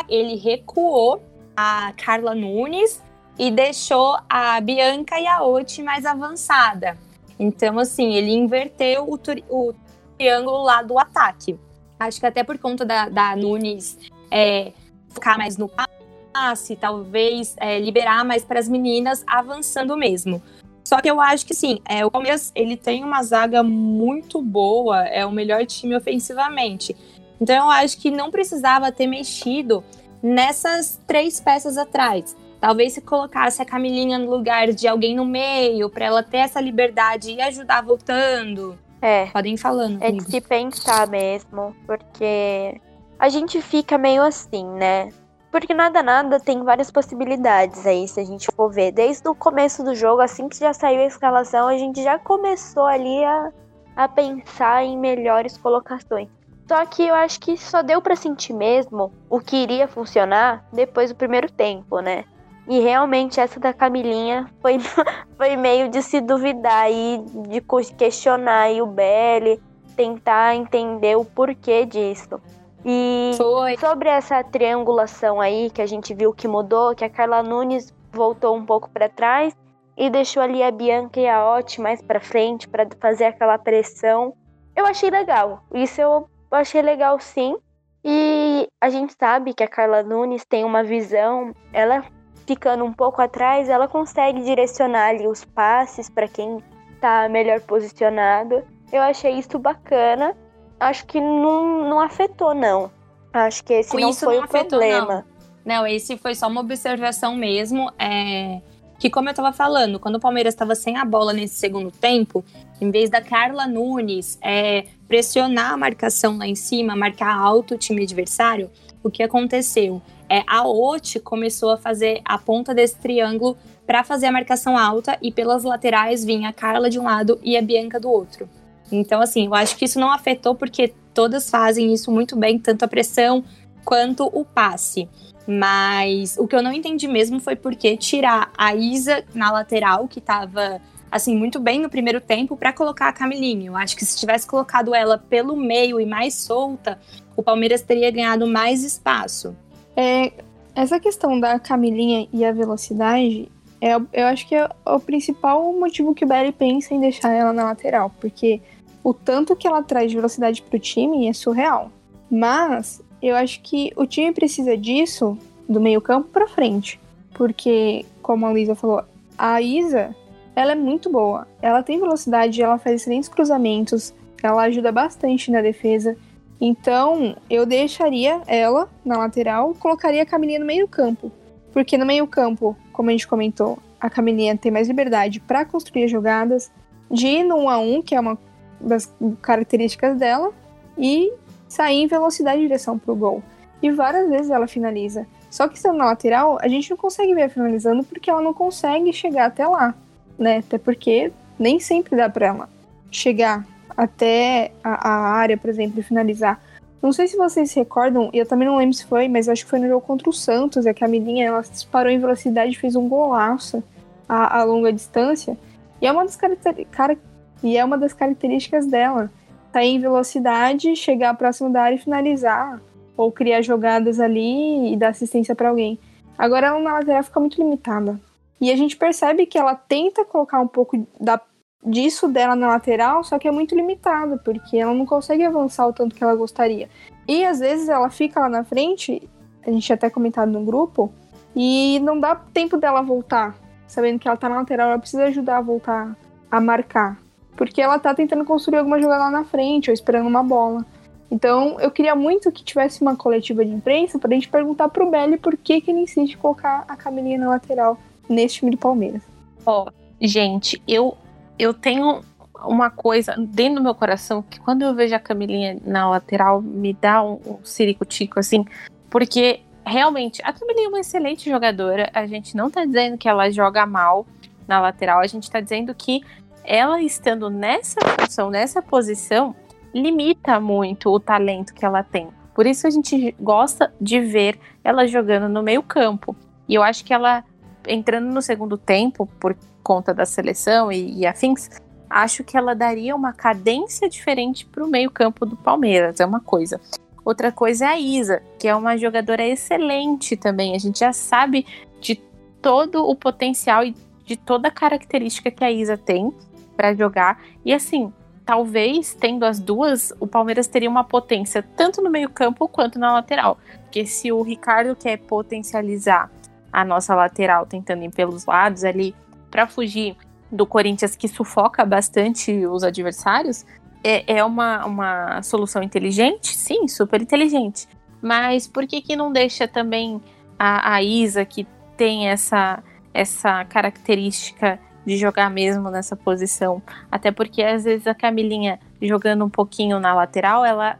ele recuou a Carla Nunes e deixou a Bianca e a Oti mais avançada. Então, assim, ele inverteu o, o triângulo lá do ataque. Acho que até por conta da, da Nunes é, ficar mais no passe, talvez é, liberar mais para as meninas avançando mesmo. Só que eu acho que sim, é, o Palmeiras ele tem uma zaga muito boa, é o melhor time ofensivamente. Então eu acho que não precisava ter mexido nessas três peças atrás. Talvez se colocasse a Camilinha no lugar de alguém no meio, para ela ter essa liberdade e ajudar voltando. É. Podem ir falando. É comigo. de se pensar mesmo, porque a gente fica meio assim, né? Porque nada, nada tem várias possibilidades aí, se a gente for ver. Desde o começo do jogo, assim que já saiu a escalação, a gente já começou ali a, a pensar em melhores colocações. Só que eu acho que só deu para sentir mesmo o que iria funcionar depois do primeiro tempo, né? E realmente essa da Camilinha foi, foi meio de se duvidar e de questionar e o Belly tentar entender o porquê disso. E Foi. sobre essa triangulação aí que a gente viu que mudou, que a Carla Nunes voltou um pouco para trás e deixou ali a Bianca e a Oti mais para frente para fazer aquela pressão. Eu achei legal. Isso eu achei legal sim. E a gente sabe que a Carla Nunes tem uma visão, ela ficando um pouco atrás, ela consegue direcionar ali os passes para quem tá melhor posicionado. Eu achei isso bacana acho que não, não afetou, não. Acho que esse Com não foi não o afetou, problema. Não. não. esse foi só uma observação mesmo. É, que, como eu estava falando, quando o Palmeiras estava sem a bola nesse segundo tempo, em vez da Carla Nunes é, pressionar a marcação lá em cima, marcar alto o time adversário, o que aconteceu? É, a Oti começou a fazer a ponta desse triângulo para fazer a marcação alta e pelas laterais vinha a Carla de um lado e a Bianca do outro. Então, assim, eu acho que isso não afetou porque todas fazem isso muito bem, tanto a pressão quanto o passe. Mas o que eu não entendi mesmo foi porque tirar a Isa na lateral, que estava assim muito bem no primeiro tempo, para colocar a Camilinha. Eu acho que se tivesse colocado ela pelo meio e mais solta, o Palmeiras teria ganhado mais espaço. É, essa questão da Camilinha e a velocidade, é, eu acho que é o principal motivo que o Belly pensa em deixar ela na lateral, porque o tanto que ela traz de velocidade para o time é surreal. Mas eu acho que o time precisa disso do meio-campo para frente. Porque, como a Luísa falou, a Isa, ela é muito boa. Ela tem velocidade, ela faz excelentes cruzamentos, ela ajuda bastante na defesa. Então, eu deixaria ela na lateral, colocaria a Camilinha no meio-campo. Porque no meio-campo, como a gente comentou, a Camilinha tem mais liberdade para construir jogadas, de ir no 1 a 1, que é uma das características dela e sair em velocidade em direção para o gol. E várias vezes ela finaliza. Só que estando na lateral, a gente não consegue ver finalizando porque ela não consegue chegar até lá, né? Até porque nem sempre dá para ela chegar até a, a, área, por exemplo, e finalizar. Não sei se vocês se recordam, eu também não lembro se foi, mas acho que foi no jogo contra o Santos, é que a Milinha ela disparou em velocidade e fez um golaço a, a longa distância. E é uma das características e é uma das características dela. Sair em velocidade, chegar próximo da área e finalizar. Ou criar jogadas ali e dar assistência para alguém. Agora ela na lateral fica muito limitada. E a gente percebe que ela tenta colocar um pouco da, disso dela na lateral, só que é muito limitado, porque ela não consegue avançar o tanto que ela gostaria. E às vezes ela fica lá na frente, a gente até comentado no grupo, e não dá tempo dela voltar sabendo que ela tá na lateral, ela precisa ajudar a voltar a marcar. Porque ela tá tentando construir alguma jogada lá na frente ou esperando uma bola. Então, eu queria muito que tivesse uma coletiva de imprensa pra gente perguntar pro Belly por que, que ele insiste em colocar a Camilinha na lateral nesse time do Palmeiras. Ó, oh, gente, eu, eu tenho uma coisa dentro do meu coração que quando eu vejo a Camilinha na lateral me dá um, um ciricutico assim, porque realmente a Camilinha é uma excelente jogadora. A gente não tá dizendo que ela joga mal na lateral, a gente tá dizendo que ela estando nessa função, nessa posição, limita muito o talento que ela tem. Por isso a gente gosta de ver ela jogando no meio-campo. E eu acho que ela, entrando no segundo tempo, por conta da seleção e, e afins, acho que ela daria uma cadência diferente para o meio-campo do Palmeiras. É uma coisa. Outra coisa é a Isa, que é uma jogadora excelente também. A gente já sabe de todo o potencial e de toda a característica que a Isa tem para jogar. E assim, talvez tendo as duas, o Palmeiras teria uma potência tanto no meio-campo quanto na lateral. Porque se o Ricardo quer potencializar a nossa lateral, tentando ir pelos lados ali para fugir do Corinthians que sufoca bastante os adversários, é, é uma, uma solução inteligente? Sim, super inteligente. Mas por que, que não deixa também a, a Isa, que tem essa, essa característica de jogar mesmo nessa posição. Até porque às vezes a Camilinha jogando um pouquinho na lateral, ela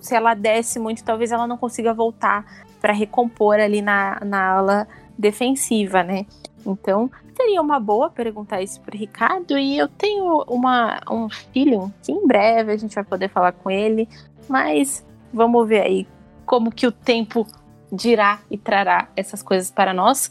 se ela desce muito, talvez ela não consiga voltar para recompor ali na, na ala defensiva, né? Então, seria uma boa perguntar isso pro Ricardo e eu tenho uma, um feeling que em breve a gente vai poder falar com ele, mas vamos ver aí como que o tempo dirá e trará essas coisas para nós.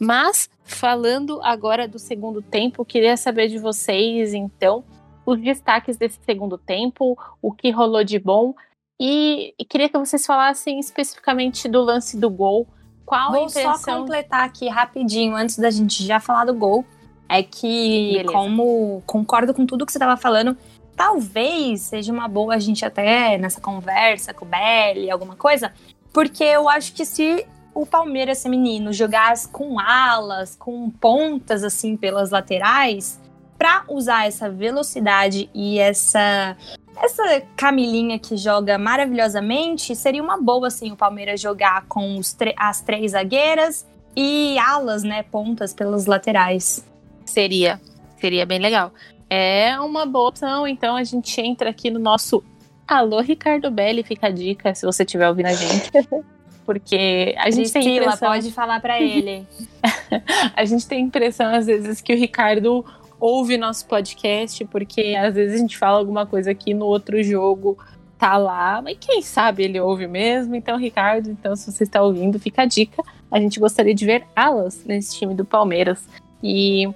Mas, falando agora do segundo tempo, queria saber de vocês, então, os destaques desse segundo tempo, o que rolou de bom. E, e queria que vocês falassem especificamente do lance do gol. Qual Vou a impressão... só completar aqui rapidinho, antes da gente já falar do gol. É que, Beleza. como concordo com tudo que você estava falando, talvez seja uma boa a gente até nessa conversa com o Belly, alguma coisa, porque eu acho que se o Palmeiras feminino jogasse com alas, com pontas assim pelas laterais, para usar essa velocidade e essa essa Camilinha que joga maravilhosamente, seria uma boa assim o Palmeiras jogar com as três zagueiras e alas, né, pontas pelas laterais. Seria, seria bem legal. É uma boa opção, então a gente entra aqui no nosso Alô Ricardo Belli, fica a dica se você estiver ouvindo a gente. porque a gente Priscila, tem impressão... pode falar para ele. a gente tem impressão às vezes que o Ricardo ouve nosso podcast, porque às vezes a gente fala alguma coisa aqui no outro jogo tá lá, mas quem sabe ele ouve mesmo. Então, Ricardo, então se você está ouvindo, fica a dica. A gente gostaria de ver alas nesse time do Palmeiras. E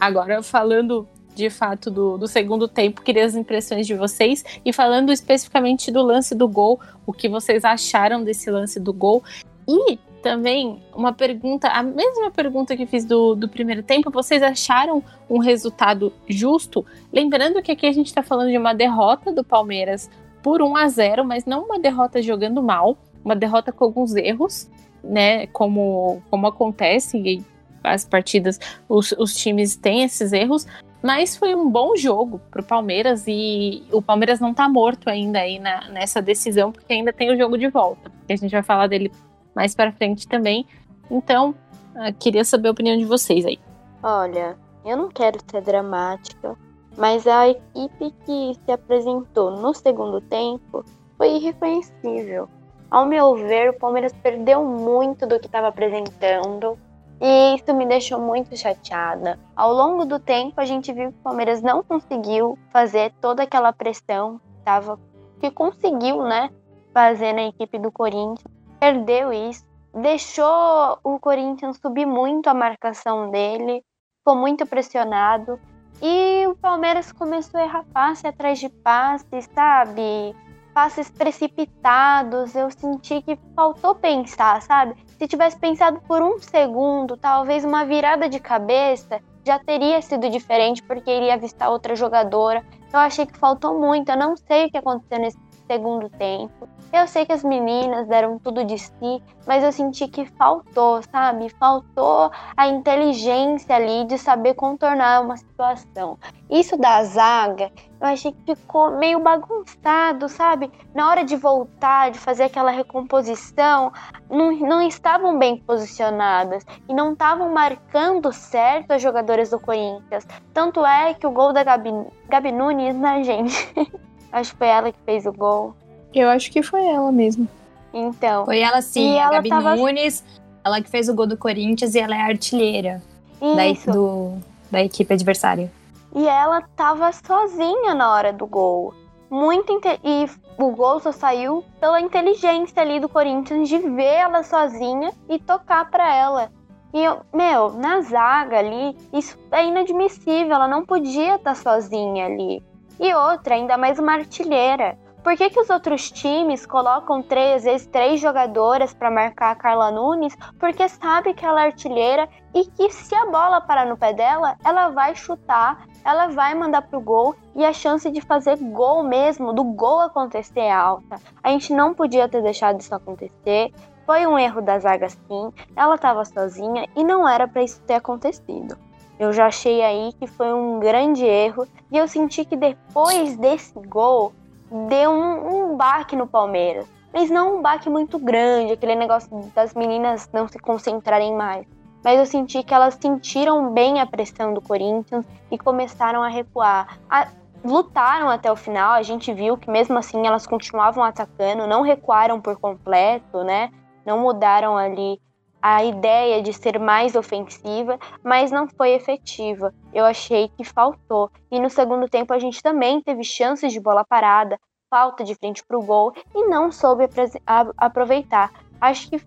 agora falando de fato do, do segundo tempo, queria as impressões de vocês e falando especificamente do lance do gol, o que vocês acharam desse lance do gol e também uma pergunta, a mesma pergunta que fiz do, do primeiro tempo, vocês acharam um resultado justo? Lembrando que aqui a gente está falando de uma derrota do Palmeiras por 1 a 0 mas não uma derrota jogando mal, uma derrota com alguns erros, né? Como, como acontece as partidas, os, os times têm esses erros, mas foi um bom jogo para o Palmeiras e o Palmeiras não está morto ainda aí na, nessa decisão, porque ainda tem o jogo de volta. a gente vai falar dele mais para frente também. Então, uh, queria saber a opinião de vocês aí. Olha, eu não quero ser dramática, mas a equipe que se apresentou no segundo tempo foi irreconhecível. Ao meu ver, o Palmeiras perdeu muito do que estava apresentando e isso me deixou muito chateada. Ao longo do tempo, a gente viu que o Palmeiras não conseguiu fazer toda aquela pressão que, tava, que conseguiu né, fazer na equipe do Corinthians. Perdeu isso, deixou o Corinthians subir muito a marcação dele, ficou muito pressionado. E o Palmeiras começou a errar passe atrás de passe, sabe? passes precipitados, eu senti que faltou pensar, sabe? Se tivesse pensado por um segundo, talvez uma virada de cabeça já teria sido diferente porque iria avistar outra jogadora. Eu achei que faltou muito, eu não sei o que aconteceu nesse, segundo tempo. Eu sei que as meninas deram tudo de si, mas eu senti que faltou, sabe? Faltou a inteligência ali de saber contornar uma situação. Isso da zaga, eu achei que ficou meio bagunçado, sabe? Na hora de voltar, de fazer aquela recomposição, não, não estavam bem posicionadas e não estavam marcando certo as jogadoras do Corinthians. Tanto é que o gol da Gabi, Gabi Nunes, né, gente? Acho que foi ela que fez o gol. Eu acho que foi ela mesmo. Então. Foi ela sim, E a ela Gabi tava- Nunes, ela que fez o gol do Corinthians e ela é artilheira da, do, da equipe adversária. E ela tava sozinha na hora do gol. Muito inte- e o gol só saiu pela inteligência ali do Corinthians de ver ela sozinha e tocar pra ela. E eu, meu, na zaga ali, isso é inadmissível, ela não podia estar sozinha ali. E outra, ainda mais uma artilheira. Por que, que os outros times colocam três, vezes três jogadoras pra marcar a Carla Nunes? Porque sabe que ela é artilheira e que se a bola parar no pé dela, ela vai chutar, ela vai mandar pro gol e a chance de fazer gol mesmo, do gol acontecer é alta. A gente não podia ter deixado isso acontecer. Foi um erro da zaga sim. Ela estava sozinha e não era para isso ter acontecido. Eu já achei aí que foi um grande erro e eu senti que depois desse gol deu um, um baque no Palmeiras. Mas não um baque muito grande, aquele negócio das meninas não se concentrarem mais mas eu senti que elas sentiram bem a pressão do Corinthians e começaram a recuar. A- lutaram até o final, a gente viu que mesmo assim elas continuavam atacando, não recuaram por completo, né? Não mudaram ali a ideia de ser mais ofensiva, mas não foi efetiva. Eu achei que faltou. E no segundo tempo a gente também teve chances de bola parada, falta de frente para o gol e não soube aproveitar. Acho que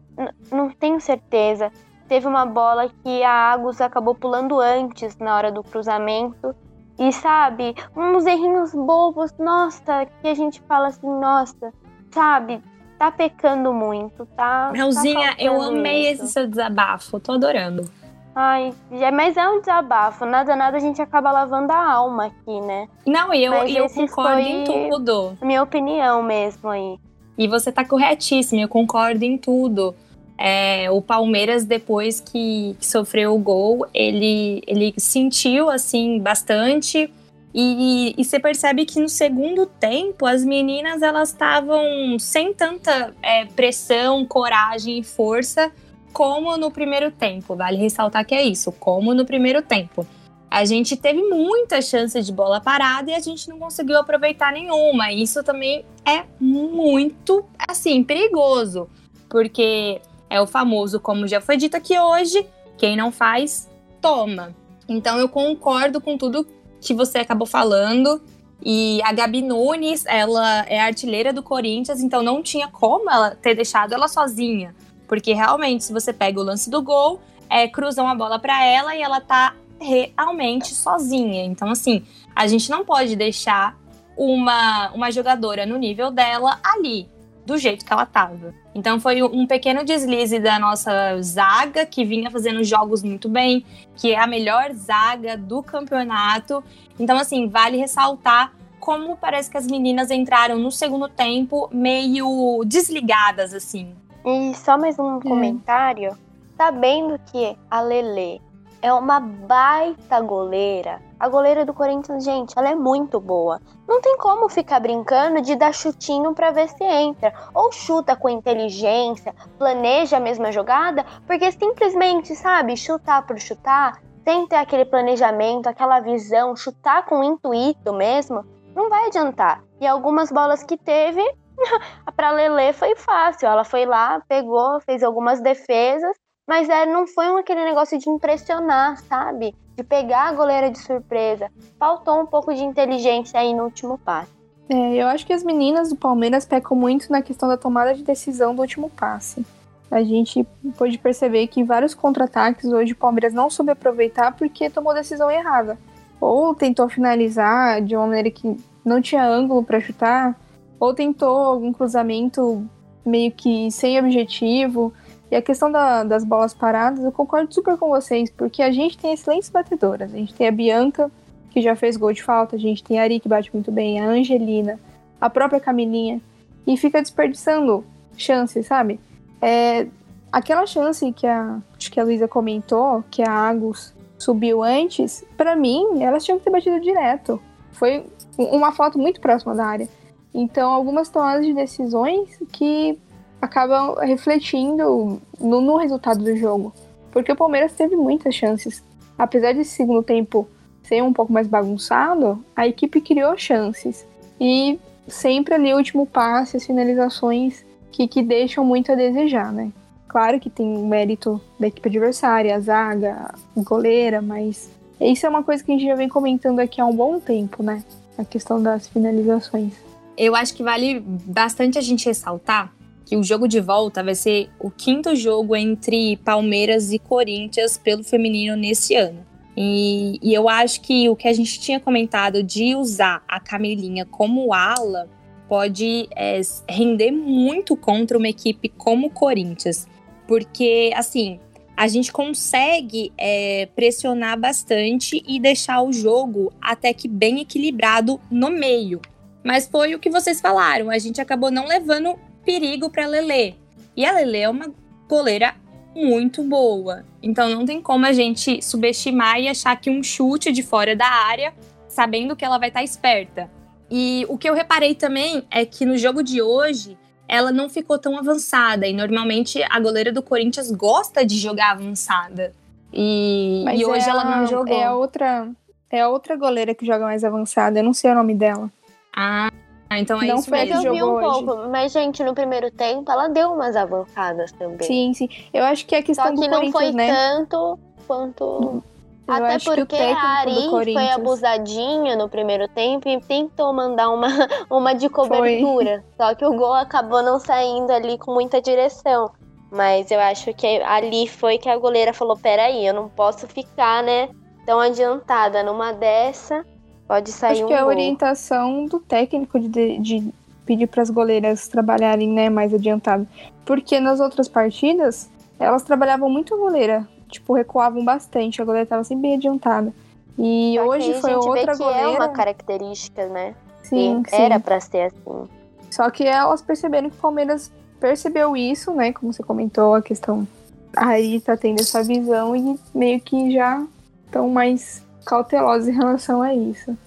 não tenho certeza teve uma bola que a Agus acabou pulando antes na hora do cruzamento. E sabe, uns errinhos bobos, nossa, que a gente fala assim, nossa, sabe, tá pecando muito, tá? tá Melzinha, eu faltando amei isso. esse seu desabafo, tô adorando. Ai, é- mas é um desabafo, nada, nada a gente acaba lavando a alma aqui, né? Não, e eu, Mas eu concordo em tudo. Minha opinião mesmo aí. E você tá corretíssimo, eu concordo em tudo. É, o Palmeiras, depois que, que sofreu o gol, ele, ele sentiu, assim, bastante. E, e você percebe que no segundo tempo, as meninas, elas estavam sem tanta é, pressão, coragem e força como no primeiro tempo. Vale ressaltar que é isso, como no primeiro tempo. A gente teve muita chance de bola parada e a gente não conseguiu aproveitar nenhuma. Isso também é muito, assim, perigoso. Porque é o famoso, como já foi dito aqui hoje, quem não faz, toma. Então eu concordo com tudo que você acabou falando. E a Gabi Nunes, ela é artilheira do Corinthians, então não tinha como ela ter deixado ela sozinha. Porque realmente, se você pega o lance do gol, é, cruzam a bola para ela e ela tá realmente sozinha. Então, assim, a gente não pode deixar uma, uma jogadora no nível dela ali, do jeito que ela tava. Então foi um pequeno deslize da nossa zaga, que vinha fazendo jogos muito bem, que é a melhor zaga do campeonato. Então, assim, vale ressaltar como parece que as meninas entraram no segundo tempo meio desligadas, assim. E só mais um comentário. Sabendo que a Lele é uma baita goleira. A goleira do Corinthians, gente, ela é muito boa. Não tem como ficar brincando de dar chutinho pra ver se entra. Ou chuta com inteligência, planeja a mesma jogada, porque simplesmente, sabe, chutar por chutar, sem ter aquele planejamento, aquela visão, chutar com intuito mesmo, não vai adiantar. E algumas bolas que teve, pra Lele foi fácil. Ela foi lá, pegou, fez algumas defesas, mas é, não foi aquele negócio de impressionar, sabe? De pegar a goleira de surpresa. Faltou um pouco de inteligência aí no último passe. É, eu acho que as meninas do Palmeiras pecam muito na questão da tomada de decisão do último passe. A gente pôde perceber que vários contra-ataques hoje o Palmeiras não soube aproveitar porque tomou decisão errada. Ou tentou finalizar de uma maneira que não tinha ângulo para chutar, ou tentou algum cruzamento meio que sem objetivo. E a questão da- das bolas paradas, eu concordo super com vocês, porque a gente tem excelentes batedoras. A gente tem a Bianca, que já fez gol de falta, a gente tem a Ari, que bate muito bem, a Angelina, a própria Camilinha, e fica desperdiçando chances, sabe? É, aquela chance que a, acho que a Luísa comentou, que a Agus subiu antes, para mim, elas tinham que ter batido direto. Foi uma foto muito próxima da área. Então, algumas tomadas de decisões que acabam refletindo no, no resultado do jogo. Porque o Palmeiras teve muitas chances. Apesar desse segundo tempo ser um pouco mais bagunçado, a equipe criou chances. E sempre ali o último passe, as finalizações que, que deixam muito a desejar, né? Claro que tem o mérito da equipe adversária, a zaga, a goleira, mas isso é uma coisa que a gente já vem comentando aqui há um bom tempo, né? A questão das finalizações. Eu acho que vale bastante a gente ressaltar que o jogo de volta vai ser o quinto jogo entre Palmeiras e Corinthians pelo feminino nesse ano. E, e, eu acho que o que a gente tinha comentado de usar a Camilinha como ala pode é, render muito contra uma equipe como o Corinthians. Porque, assim, a gente consegue é, pressionar bastante e deixar o jogo até que bem equilibrado no meio. Mas foi o que vocês falaram, a gente acabou não levando perigo para Lele. E a Lele é uma goleira muito boa. Então não tem como a gente subestimar e achar que um chute de fora da área, sabendo que ela vai estar tá esperta. E o que eu reparei também é que no jogo de hoje ela não ficou tão avançada. E normalmente a goleira do Corinthians gosta de jogar avançada. E, e hoje ela não jogou. É a outra, é a outra goleira que joga mais avançada. Eu não sei o nome dela. Ah, ah, então é não isso foi mesmo. Eu vi um hoje. pouco, mas gente, no primeiro tempo ela deu umas avançadas também. Sim, sim. Eu acho que é questão Só que do não foi né? tanto quanto. Eu Até porque a Ari foi abusadinha no primeiro tempo e tentou mandar uma, uma de cobertura. Só que o gol acabou não saindo ali com muita direção. Mas eu acho que ali foi que a goleira falou: peraí, eu não posso ficar, né, tão adiantada numa dessa. Pode sair Acho um que é a gol. orientação do técnico de, de pedir para as goleiras trabalharem né, mais adiantado. Porque nas outras partidas, elas trabalhavam muito a goleira. Tipo, recuavam bastante. A goleira estava sempre bem adiantada. E Só hoje foi a outra goleira. é uma característica, né? Sim, sim. Era pra ser assim. Só que elas perceberam que o Palmeiras percebeu isso, né? Como você comentou, a questão. Aí tá tendo essa visão e meio que já estão mais cautelosas em relação a isso.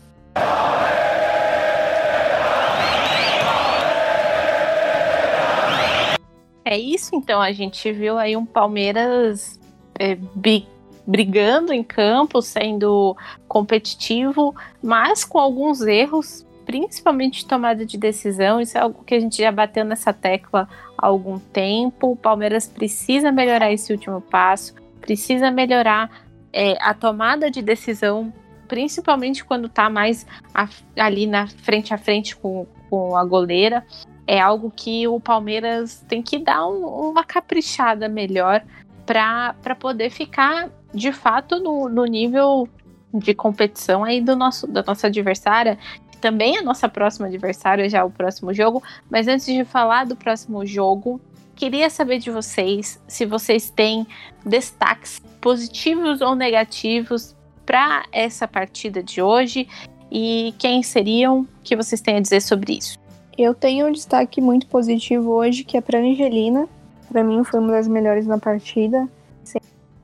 É isso, então. A gente viu aí um Palmeiras é, bi- brigando em campo, sendo competitivo, mas com alguns erros, principalmente tomada de decisão. Isso é algo que a gente já bateu nessa tecla há algum tempo. O Palmeiras precisa melhorar esse último passo, precisa melhorar é, a tomada de decisão, principalmente quando tá mais a- ali na frente a frente com, com a goleira é algo que o Palmeiras tem que dar um- uma caprichada melhor para poder ficar de fato no, no nível de competição aí do nosso da nossa adversária, também é a nossa próxima adversária já o próximo jogo. Mas antes de falar do próximo jogo, queria saber de vocês se vocês têm destaques positivos ou negativos para essa partida de hoje e quem seriam que vocês têm a dizer sobre isso. Eu tenho um destaque muito positivo hoje, que é para Angelina. Para mim, foi uma das melhores na partida.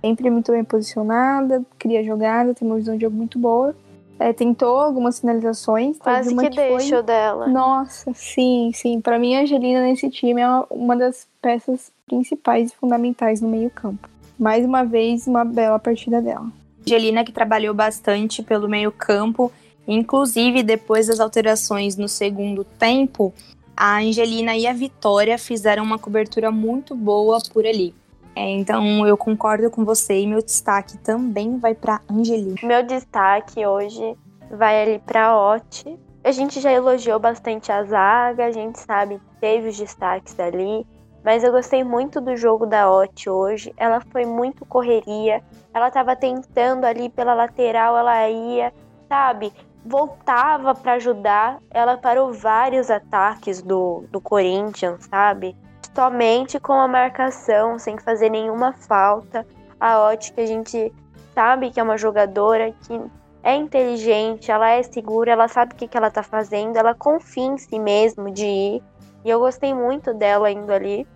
Sempre muito bem posicionada, cria jogada, tem uma visão de jogo muito boa. É, tentou algumas finalizações. teve Quase uma que foi- deixa o dela. Nossa, sim, sim. Para mim, a Angelina nesse time é uma- uma das peças principais e fundamentais no meio-campo. Mais uma vez, uma bela partida dela. Angelina que trabalhou bastante pelo meio-campo, inclusive depois das alterações no segundo tempo, a Angelina e a Vitória fizeram uma cobertura muito boa por ali. É, então eu concordo com você e meu destaque também vai para Angelina. Meu destaque hoje vai ali pra Oti. A gente já elogiou bastante a zaga, a gente sabe que teve os destaques ali. Mas eu gostei muito do jogo da Oti hoje. Ela foi muito correria. Ela tava tentando ali pela lateral, ela ia, sabe? Voltava pra ajudar. Ela parou vários ataques do, do Corinthians, sabe? Somente com a marcação, sem fazer nenhuma falta. A Oti que a gente sabe que é uma jogadora que é inteligente, ela é segura, ela sabe o que, que ela tá fazendo, ela confia em si mesmo de ir. E eu gostei muito dela indo ali.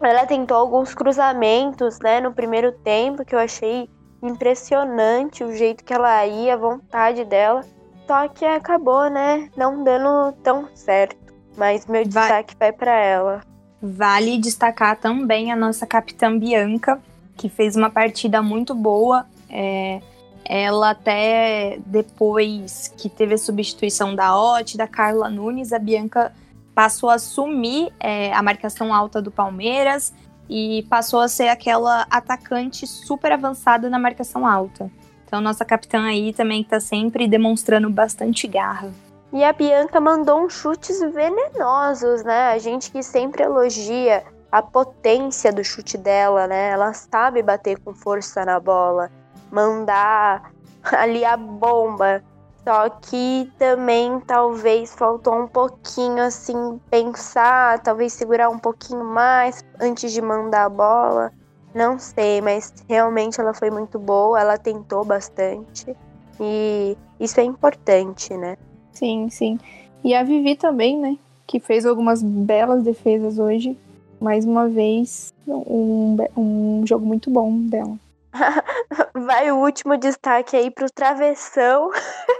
Ela tentou alguns cruzamentos, né, no primeiro tempo, que eu achei impressionante o jeito que ela ia, a vontade dela. Só que acabou, né, não dando tão certo. Mas meu destaque vai, vai para ela. Vale destacar também a nossa capitã Bianca, que fez uma partida muito boa. É, ela até depois que teve a substituição da Ot, da Carla Nunes, a Bianca passou a assumir é, a marcação alta do Palmeiras e passou a ser aquela atacante super avançada na marcação alta. Então, nossa capitã aí também está sempre demonstrando bastante garra. E a Bianca mandou uns chutes venenosos, né? A gente que sempre elogia a potência do chute dela, né? Ela sabe bater com força na bola, mandar ali a bomba. Só que também talvez faltou um pouquinho assim pensar, talvez segurar um pouquinho mais antes de mandar a bola. Não sei, mas realmente ela foi muito boa, ela tentou bastante. E isso é importante, né? Sim, sim. E a Vivi também, né? Que fez algumas belas defesas hoje. Mais uma vez, um, um jogo muito bom dela. Vai o último destaque aí pro travessão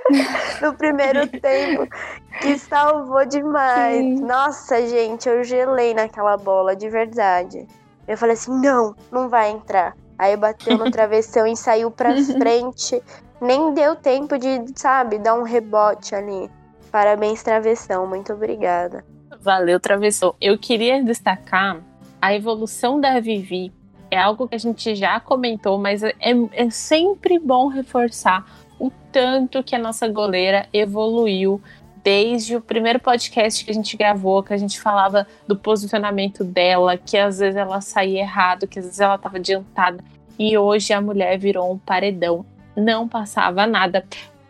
no primeiro tempo, que salvou demais. Sim. Nossa, gente, eu gelei naquela bola, de verdade. Eu falei assim: não, não vai entrar. Aí bateu no travessão e saiu pra frente. Nem deu tempo de, sabe, dar um rebote ali. Parabéns, travessão. Muito obrigada. Valeu, travessão. Eu queria destacar a evolução da Vivi é algo que a gente já comentou, mas é, é sempre bom reforçar o tanto que a nossa goleira evoluiu desde o primeiro podcast que a gente gravou, que a gente falava do posicionamento dela, que às vezes ela saía errado, que às vezes ela estava adiantada. E hoje a mulher virou um paredão, não passava nada.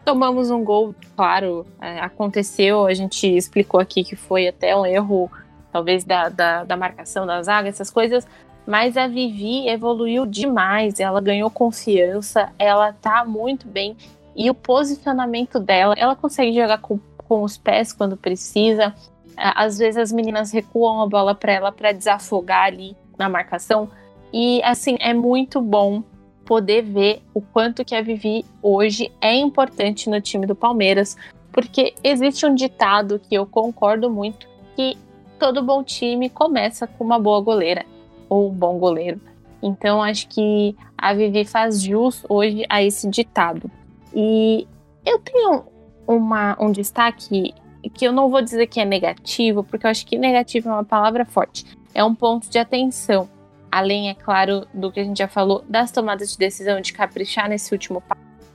Tomamos um gol, claro, é, aconteceu, a gente explicou aqui que foi até um erro, talvez da, da, da marcação da zaga, essas coisas, mas a Vivi evoluiu demais, ela ganhou confiança, ela tá muito bem. E o posicionamento dela, ela consegue jogar com, com os pés quando precisa. Às vezes as meninas recuam a bola para ela para desafogar ali na marcação. E assim, é muito bom poder ver o quanto que a Vivi hoje é importante no time do Palmeiras, porque existe um ditado que eu concordo muito que todo bom time começa com uma boa goleira ou um bom goleiro. Então acho que a Vivi faz jus hoje a esse ditado. E eu tenho uma, um destaque que eu não vou dizer que é negativo, porque eu acho que negativo é uma palavra forte. É um ponto de atenção. Além, é claro, do que a gente já falou, das tomadas de decisão de caprichar nesse último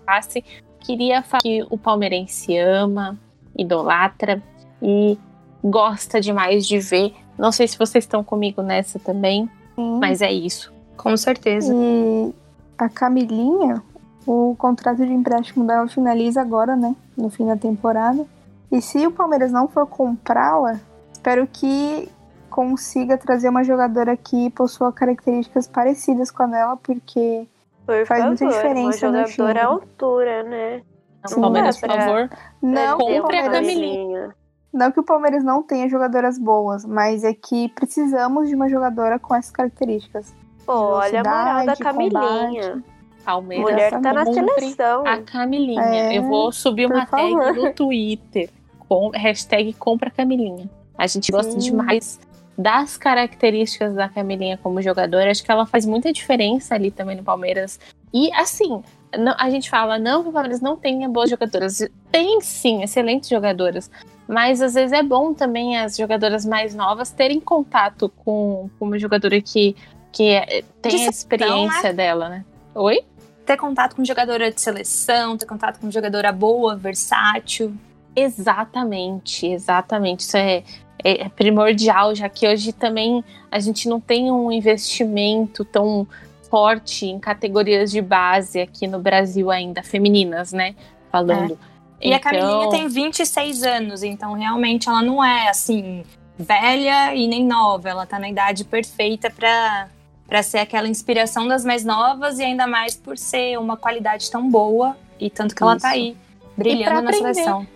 passe. Queria falar que o palmeirense ama, idolatra e gosta demais de ver. Não sei se vocês estão comigo nessa também, Sim. Mas é isso. Com certeza. E a Camilinha, o contrato de empréstimo dela finaliza agora, né? No fim da temporada. E se o Palmeiras não for comprá-la, espero que consiga trazer uma jogadora que possua características parecidas com a dela, porque por faz favor, muita diferença uma no jogadora à altura, né? Sim, Palmeiras, por favor, não compre a Camilinha. Não que o Palmeiras não tenha jogadoras boas, mas é que precisamos de uma jogadora com essas características. Pô, olha a moral da Camilinha. Palmeiras Mulher tá na seleção. A Camilinha. É, Eu vou subir uma tag no Twitter com hashtag compra Camilinha. A gente gosta Sim. demais das características da Camilinha como jogadora. Acho que ela faz muita diferença ali também no Palmeiras. E assim, não, a gente fala, não que o Palmeiras não tenha boas jogadoras. Tem sim, excelentes jogadoras. Mas às vezes é bom também as jogadoras mais novas terem contato com, com uma jogadora que, que é, tem de a experiência né? dela, né? Oi? Ter contato com jogadora de seleção, ter contato com jogadora boa, versátil. Exatamente, exatamente. Isso é, é, primordial, já que hoje também a gente não tem um investimento tão forte em categorias de base aqui no Brasil ainda, femininas, né? Falando. É. E então... a Camilinha tem 26 anos, então realmente ela não é assim velha e nem nova, ela tá na idade perfeita para para ser aquela inspiração das mais novas e ainda mais por ser uma qualidade tão boa E tanto que ela tá aí, brilhando na aprender. seleção.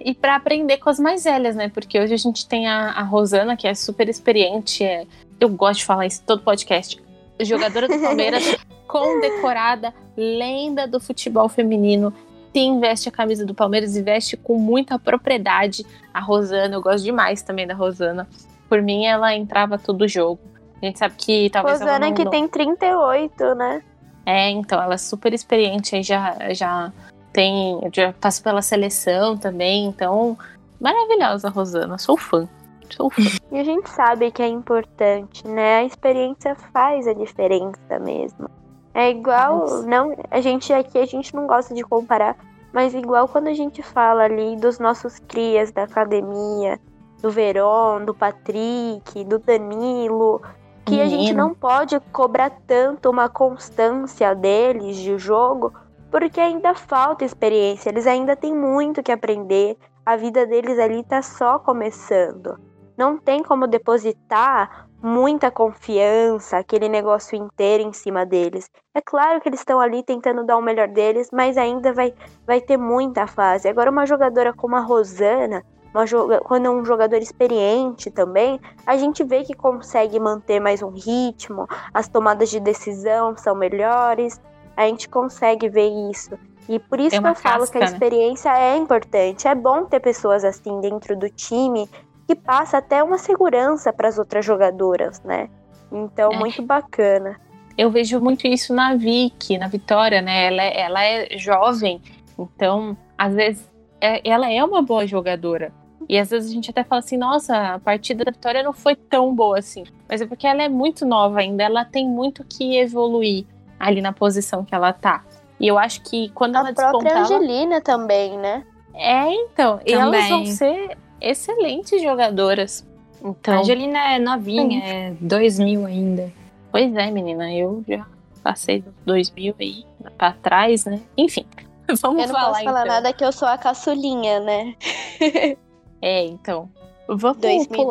E para aprender com as mais velhas, né? Porque hoje a gente tem a, a Rosana, que é super experiente. é- eu gosto de falar isso todo podcast. Jogadora do Palmeiras, condecorada, lenda do futebol feminino. Sim, veste a camisa do Palmeiras e veste com muita propriedade. A Rosana, eu gosto demais também da Rosana. Por mim, ela entrava todo jogo. A gente sabe que talvez ela Rosana não, que tem 38, né? É, então, ela é super experiente, aí já, já tem. Já passou pela seleção também, então. Maravilhosa, Rosana. Sou fã. Sou fã. E a gente sabe que é importante, né? A experiência faz a diferença mesmo. É igual, Faz. não, a gente aqui a gente não gosta de comparar, mas igual quando a gente fala ali dos nossos crias da academia, do Veron, do Patrick, do Danilo, que a gente Menino. não pode cobrar tanto uma constância deles de jogo, porque ainda falta experiência, eles ainda têm muito que aprender, a vida deles ali tá só começando. Não tem como depositar muita confiança, aquele negócio inteiro em cima deles. É claro que eles estão ali tentando dar o melhor deles, mas ainda vai, vai ter muita fase. Agora, uma jogadora como a Rosana, uma joga- quando é um jogador experiente também, a gente vê que consegue manter mais um ritmo, as tomadas de decisão são melhores, a gente consegue ver isso. E por isso que eu falo casca, que a né? experiência é importante. É bom ter pessoas assim dentro do time que passa até uma segurança para as outras jogadoras, né? Então, É. muito bacana. Eu vejo muito isso na Vicky, na Vitória, né? Ela, é- ela é jovem, então, às vezes, é- ela é uma boa jogadora. E às vezes a gente até fala assim, nossa, a partida da Vitória não foi tão boa assim. Mas é porque ela é muito nova ainda, ela tem muito que evoluir ali na posição que ela tá. E eu acho que quando ela A própria despontar, ela- Angelina também, né? É, então. Também. elas vão ser excelentes jogadoras. A Então, Angelina é novinha, é 2000 ainda. pois é, menina. Eu já passei dos 2000 aí pra trás, né? Enfim, vamos Eu não falar posso falar então. nada que eu sou a caçulinha, né? É, então. Vamos pular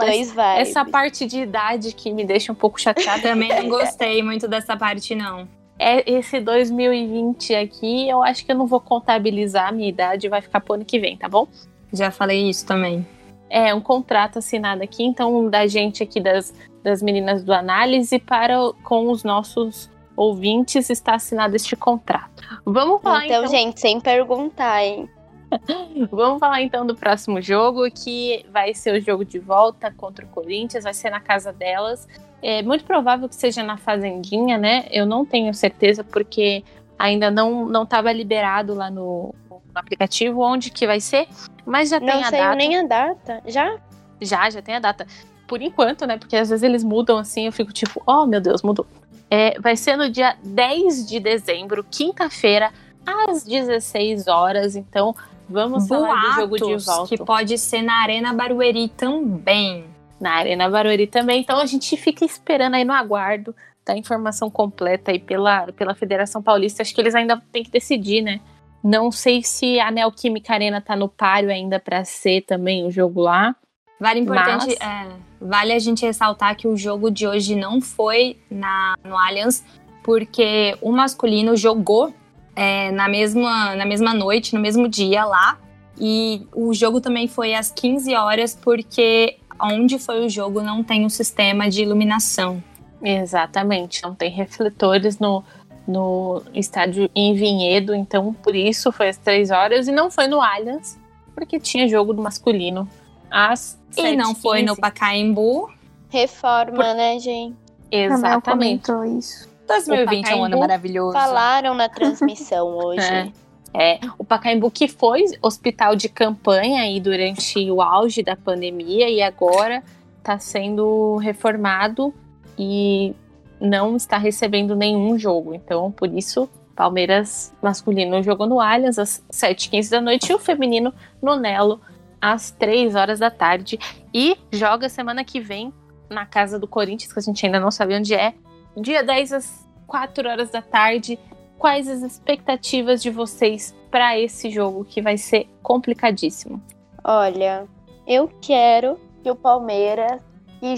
2002 vai. essa, essa parte de idade que me deixa um pouco chateada. Também não gostei muito dessa parte, não. É esse 2020 aqui, eu acho que eu não vou contabilizar a minha idade, vai ficar pro ano que vem, tá bom? Já falei isso também. É um contrato assinado aqui, então da gente aqui das, das meninas do análise para com os nossos ouvintes está assinado este contrato. Vamos falar Então, então, gente, sem perguntar, hein? vamos falar então do próximo jogo, que vai ser o jogo de volta contra o Corinthians, vai ser na casa delas. É muito provável que seja na fazendinha, né? Eu não tenho certeza porque ainda não não estava liberado lá no, no aplicativo onde que vai ser, mas já tem Não a saiu data. nem a data. Já? Já, já tem a data. Por enquanto, né? Porque às vezes eles mudam assim, eu fico tipo, oh meu Deus, mudou. É, vai ser no dia 10 de dezembro, quinta-feira, às 16 horas. Então, vamos falar do jogo de Boatos volta. que pode ser na Arena Barueri também. Na Arena Barueri também. Então, a gente fica esperando aí no aguardo da informação completa aí pela, pela Federação Paulista. Acho que eles ainda têm que decidir, né? Não sei se a Neoquímica Arena tá no páreo ainda para ser também o jogo lá. Vale importante, Mas- é, vale a gente ressaltar que o jogo de hoje não foi na, no Allianz, porque o masculino jogou é, na, mesma, na mesma noite, no mesmo dia lá. E o jogo também foi às 15 horas, porque onde foi o jogo não tem um sistema de iluminação. Exatamente, não tem refletores no, no estádio em Vinhedo, então por isso foi às três horas e não foi no Allianz, porque tinha jogo do masculino às E não foi no 7h15. Pacaembu. Reforma, né, gente? Exatamente. isso. 2020 é um ano maravilhoso. Falaram na transmissão hoje. É, o Pacaembu que foi hospital de campanha aí durante o auge da pandemia e agora está sendo reformado e não está recebendo nenhum jogo. Então, por isso, Palmeiras masculino jogou no Allianz às 7h15 da noite e o feminino no Nelo às 3 horas da tarde. E joga semana que vem na casa do Corinthians, que a gente ainda não sabe onde é. Dia 10 às 4 horas da tarde. Quais as expectativas de vocês para esse jogo que vai ser complicadíssimo? Olha, eu quero que o Palmeiras, que,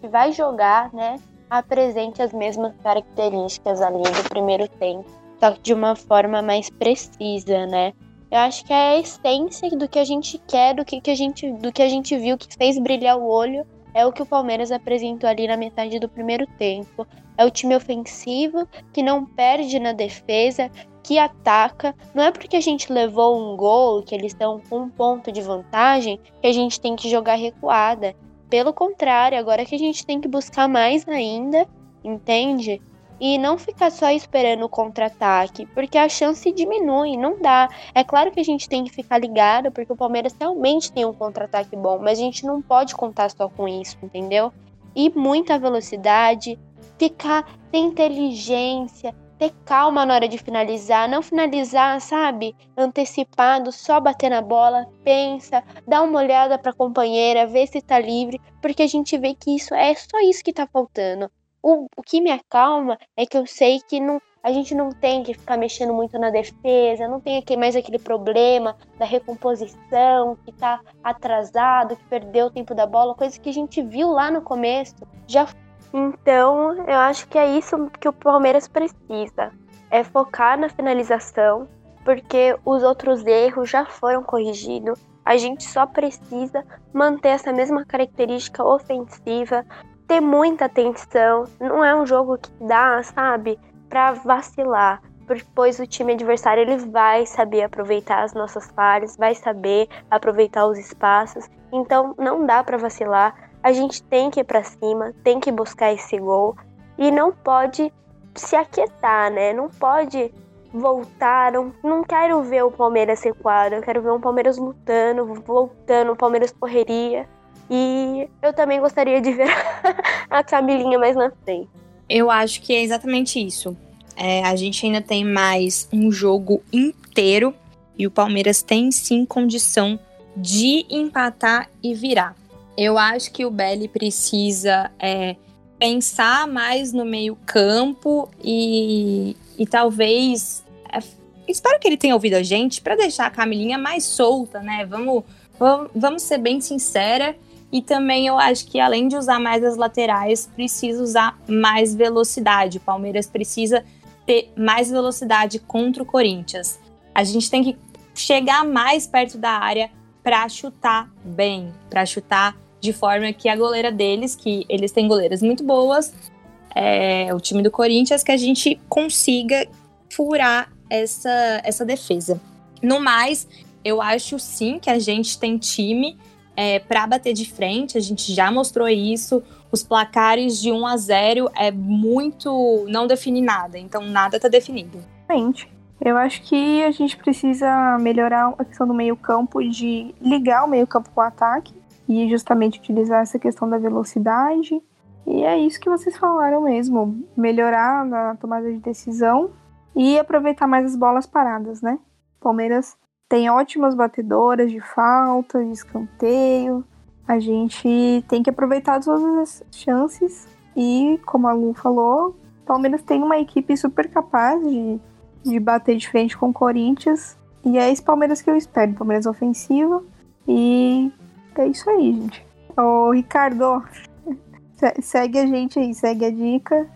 que vai jogar, né, apresente as mesmas características ali do primeiro tempo. só de uma forma mais precisa, né? Eu acho que é a essência do que a gente quer, do que, que a gente, do que a gente viu que fez brilhar o olho, é o que o Palmeiras apresentou ali na metade do primeiro tempo. É o time ofensivo que não perde na defesa, que ataca. Não é porque a gente levou um gol, que eles estão com um ponto de vantagem, que a gente tem que jogar recuada. Pelo contrário, agora que a gente tem que buscar mais ainda, entende? E não ficar só esperando o contra-ataque, porque a chance diminui, não dá. É claro que a gente tem que ficar ligado, porque o Palmeiras realmente tem um contra-ataque bom, mas a gente não pode contar só com isso, entendeu? E muita velocidade, ficar ter inteligência, ter calma na hora de finalizar, não finalizar, sabe, antecipado, só bater na bola, pensa, dá uma olhada para a companheira, vê se tá livre, porque a gente vê que isso é só isso que tá faltando. O, o que me acalma é que eu sei que não, a gente não tem que ficar mexendo muito na defesa, não tem aqui mais aquele problema da recomposição que tá atrasado, que perdeu o tempo da bola, coisa que a gente viu lá no começo. Já então, eu acho que é isso que o Palmeiras precisa, é focar na finalização, porque os outros erros já foram corrigidos. A gente só precisa manter essa mesma característica ofensiva, ter muita atenção. Não é um jogo que dá, sabe, para vacilar. Pois o time adversário ele vai saber aproveitar as nossas falhas, vai saber aproveitar os espaços. Então não dá para vacilar. A gente tem que ir para cima, tem que buscar esse gol e não pode se aquietar, né? Não pode voltar. Não, não quero ver o Palmeiras recuado, eu quero ver um Palmeiras lutando, voltando, o Palmeiras correria. E eu também gostaria de ver a Camilinha mais na frente. Eu acho que é exatamente isso. É, a gente ainda tem mais um jogo inteiro e o Palmeiras tem sim condição de empatar e virar. Eu acho que o Belly precisa é, pensar mais no meio-campo e, e talvez. É, espero que ele tenha ouvido a gente para deixar a Camilinha mais solta, né? Vamos, vamos, vamos ser bem sincera e também eu acho que além de usar mais as laterais, precisa usar mais velocidade. O Palmeiras precisa ter mais velocidade contra o Corinthians. A gente tem que chegar mais perto da área para chutar bem, para chutar de forma que a goleira deles, que eles têm goleiras muito boas, é, o time do Corinthians, que a gente consiga furar essa, essa defesa. No mais, eu acho sim que a gente tem time é, para bater de frente, a gente já mostrou isso. Os placares de 1 a 0 é muito. não define nada, então nada está definido. Realmente. Eu acho que a gente precisa melhorar a questão do meio-campo, de ligar o meio-campo com o ataque e justamente utilizar essa questão da velocidade. E é isso que vocês falaram mesmo: melhorar na tomada de decisão e aproveitar mais as bolas paradas, né? Palmeiras tem ótimas batedoras de falta, de escanteio. A gente tem que aproveitar todas as chances. E, como a Lu falou, Palmeiras tem uma equipe super capaz de, de bater de frente com o Corinthians. E é esse Palmeiras que eu espero. Palmeiras ofensivo. E é isso aí, gente. Ô, Ricardo, segue a gente aí, segue a dica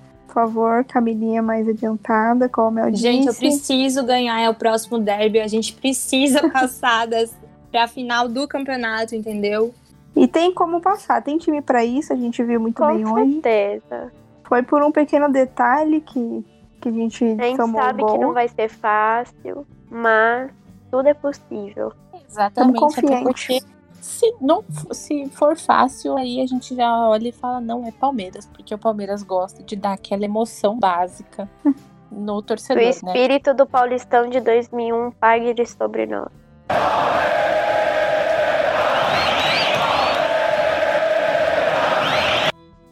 favor, Camilinha mais adiantada, como eu disse. Gente, eu preciso ganhar, é o próximo derby, a gente precisa passar das, pra final do campeonato, entendeu? E tem como passar, tem time para isso, a gente viu muito Com bem certeza. hoje. Com certeza. Foi por um pequeno detalhe que, que a gente A gente tomou sabe gol. que não vai ser fácil, mas tudo é possível. Exatamente. Porque se, não, se for fácil, aí a gente já olha e fala, não, é Palmeiras, porque o Palmeiras gosta de dar aquela emoção básica no o torcedor, né? espírito do Paulistão de 2001 pague de sobre nós.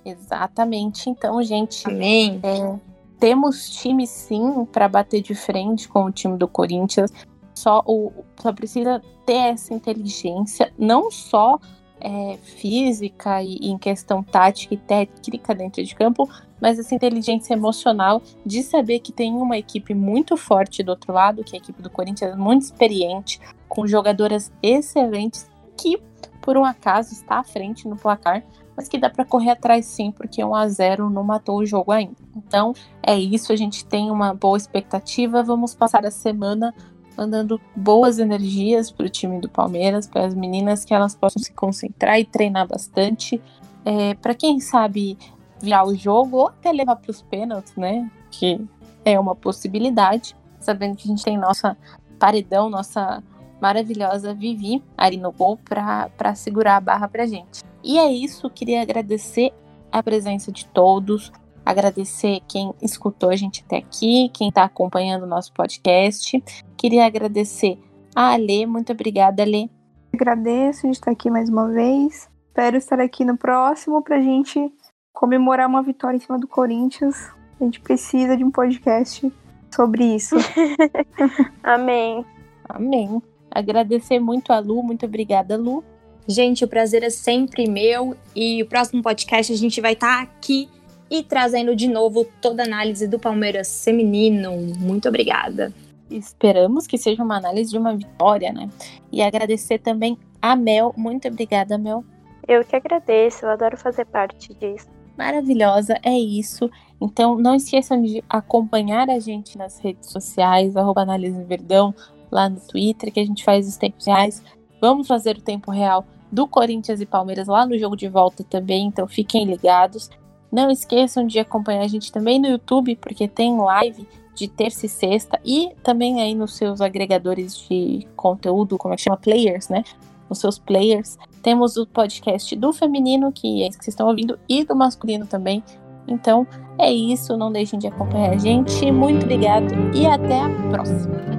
Exatamente. Então, gente, Amém. é, temos time sim para bater de frente com o time do Corinthians. Só, o, só precisa ter essa inteligência, não só é, física e, em questão tática e técnica dentro de campo, mas essa inteligência emocional de saber que tem uma equipe muito forte do outro lado, que é a equipe do Corinthians, muito experiente, com jogadoras excelentes, que por um acaso está à frente no placar, mas que dá para correr atrás sim, porque 1 a 0 não matou o jogo ainda. Então, é isso, a gente tem uma boa expectativa. Vamos passar a semana mandando boas energias para o time do Palmeiras, para as meninas que elas possam se concentrar e treinar bastante. É, para quem sabe virar o jogo ou até levar para os pênaltis, né? Que é uma possibilidade, sabendo que a gente tem nossa paredão, nossa maravilhosa Vivi ali no gol para segurar a barra para gente. E é isso, queria agradecer a presença de todos, agradecer quem escutou a gente até aqui, quem está acompanhando o nosso podcast. Queria agradecer a Ale, muito obrigada, Ale. Agradeço de estar aqui mais uma vez. Espero estar aqui no próximo para a gente comemorar uma vitória em cima do Corinthians. A gente precisa de um podcast sobre isso. Amém. Amém. Agradecer muito a Lu, muito obrigada, Lu. Gente, o prazer é sempre meu e o próximo podcast a gente vai estar tá aqui e trazendo de novo toda a análise do Palmeiras feminino. Muito obrigada. Esperamos que seja uma análise de uma vitória, né? E agradecer também a Mel. Muito obrigada, Mel. Eu que agradeço, eu adoro fazer parte disso. Maravilhosa, é isso. Então não esqueçam de acompanhar a gente nas redes sociais, arroba Análise Verdão, lá no Twitter, que a gente faz os tempos reais. Vamos fazer o tempo real do Corinthians e Palmeiras lá no jogo de volta também, então fiquem ligados. Não esqueçam de acompanhar a gente também no YouTube, porque tem live de terça e sexta e também aí nos seus agregadores de conteúdo, como é que chama? Players, né? Nos seus players. Temos o podcast do feminino, que é esse que vocês estão ouvindo, e do masculino também. Então é isso, não deixem de acompanhar a gente. Muito obrigado e até a próxima.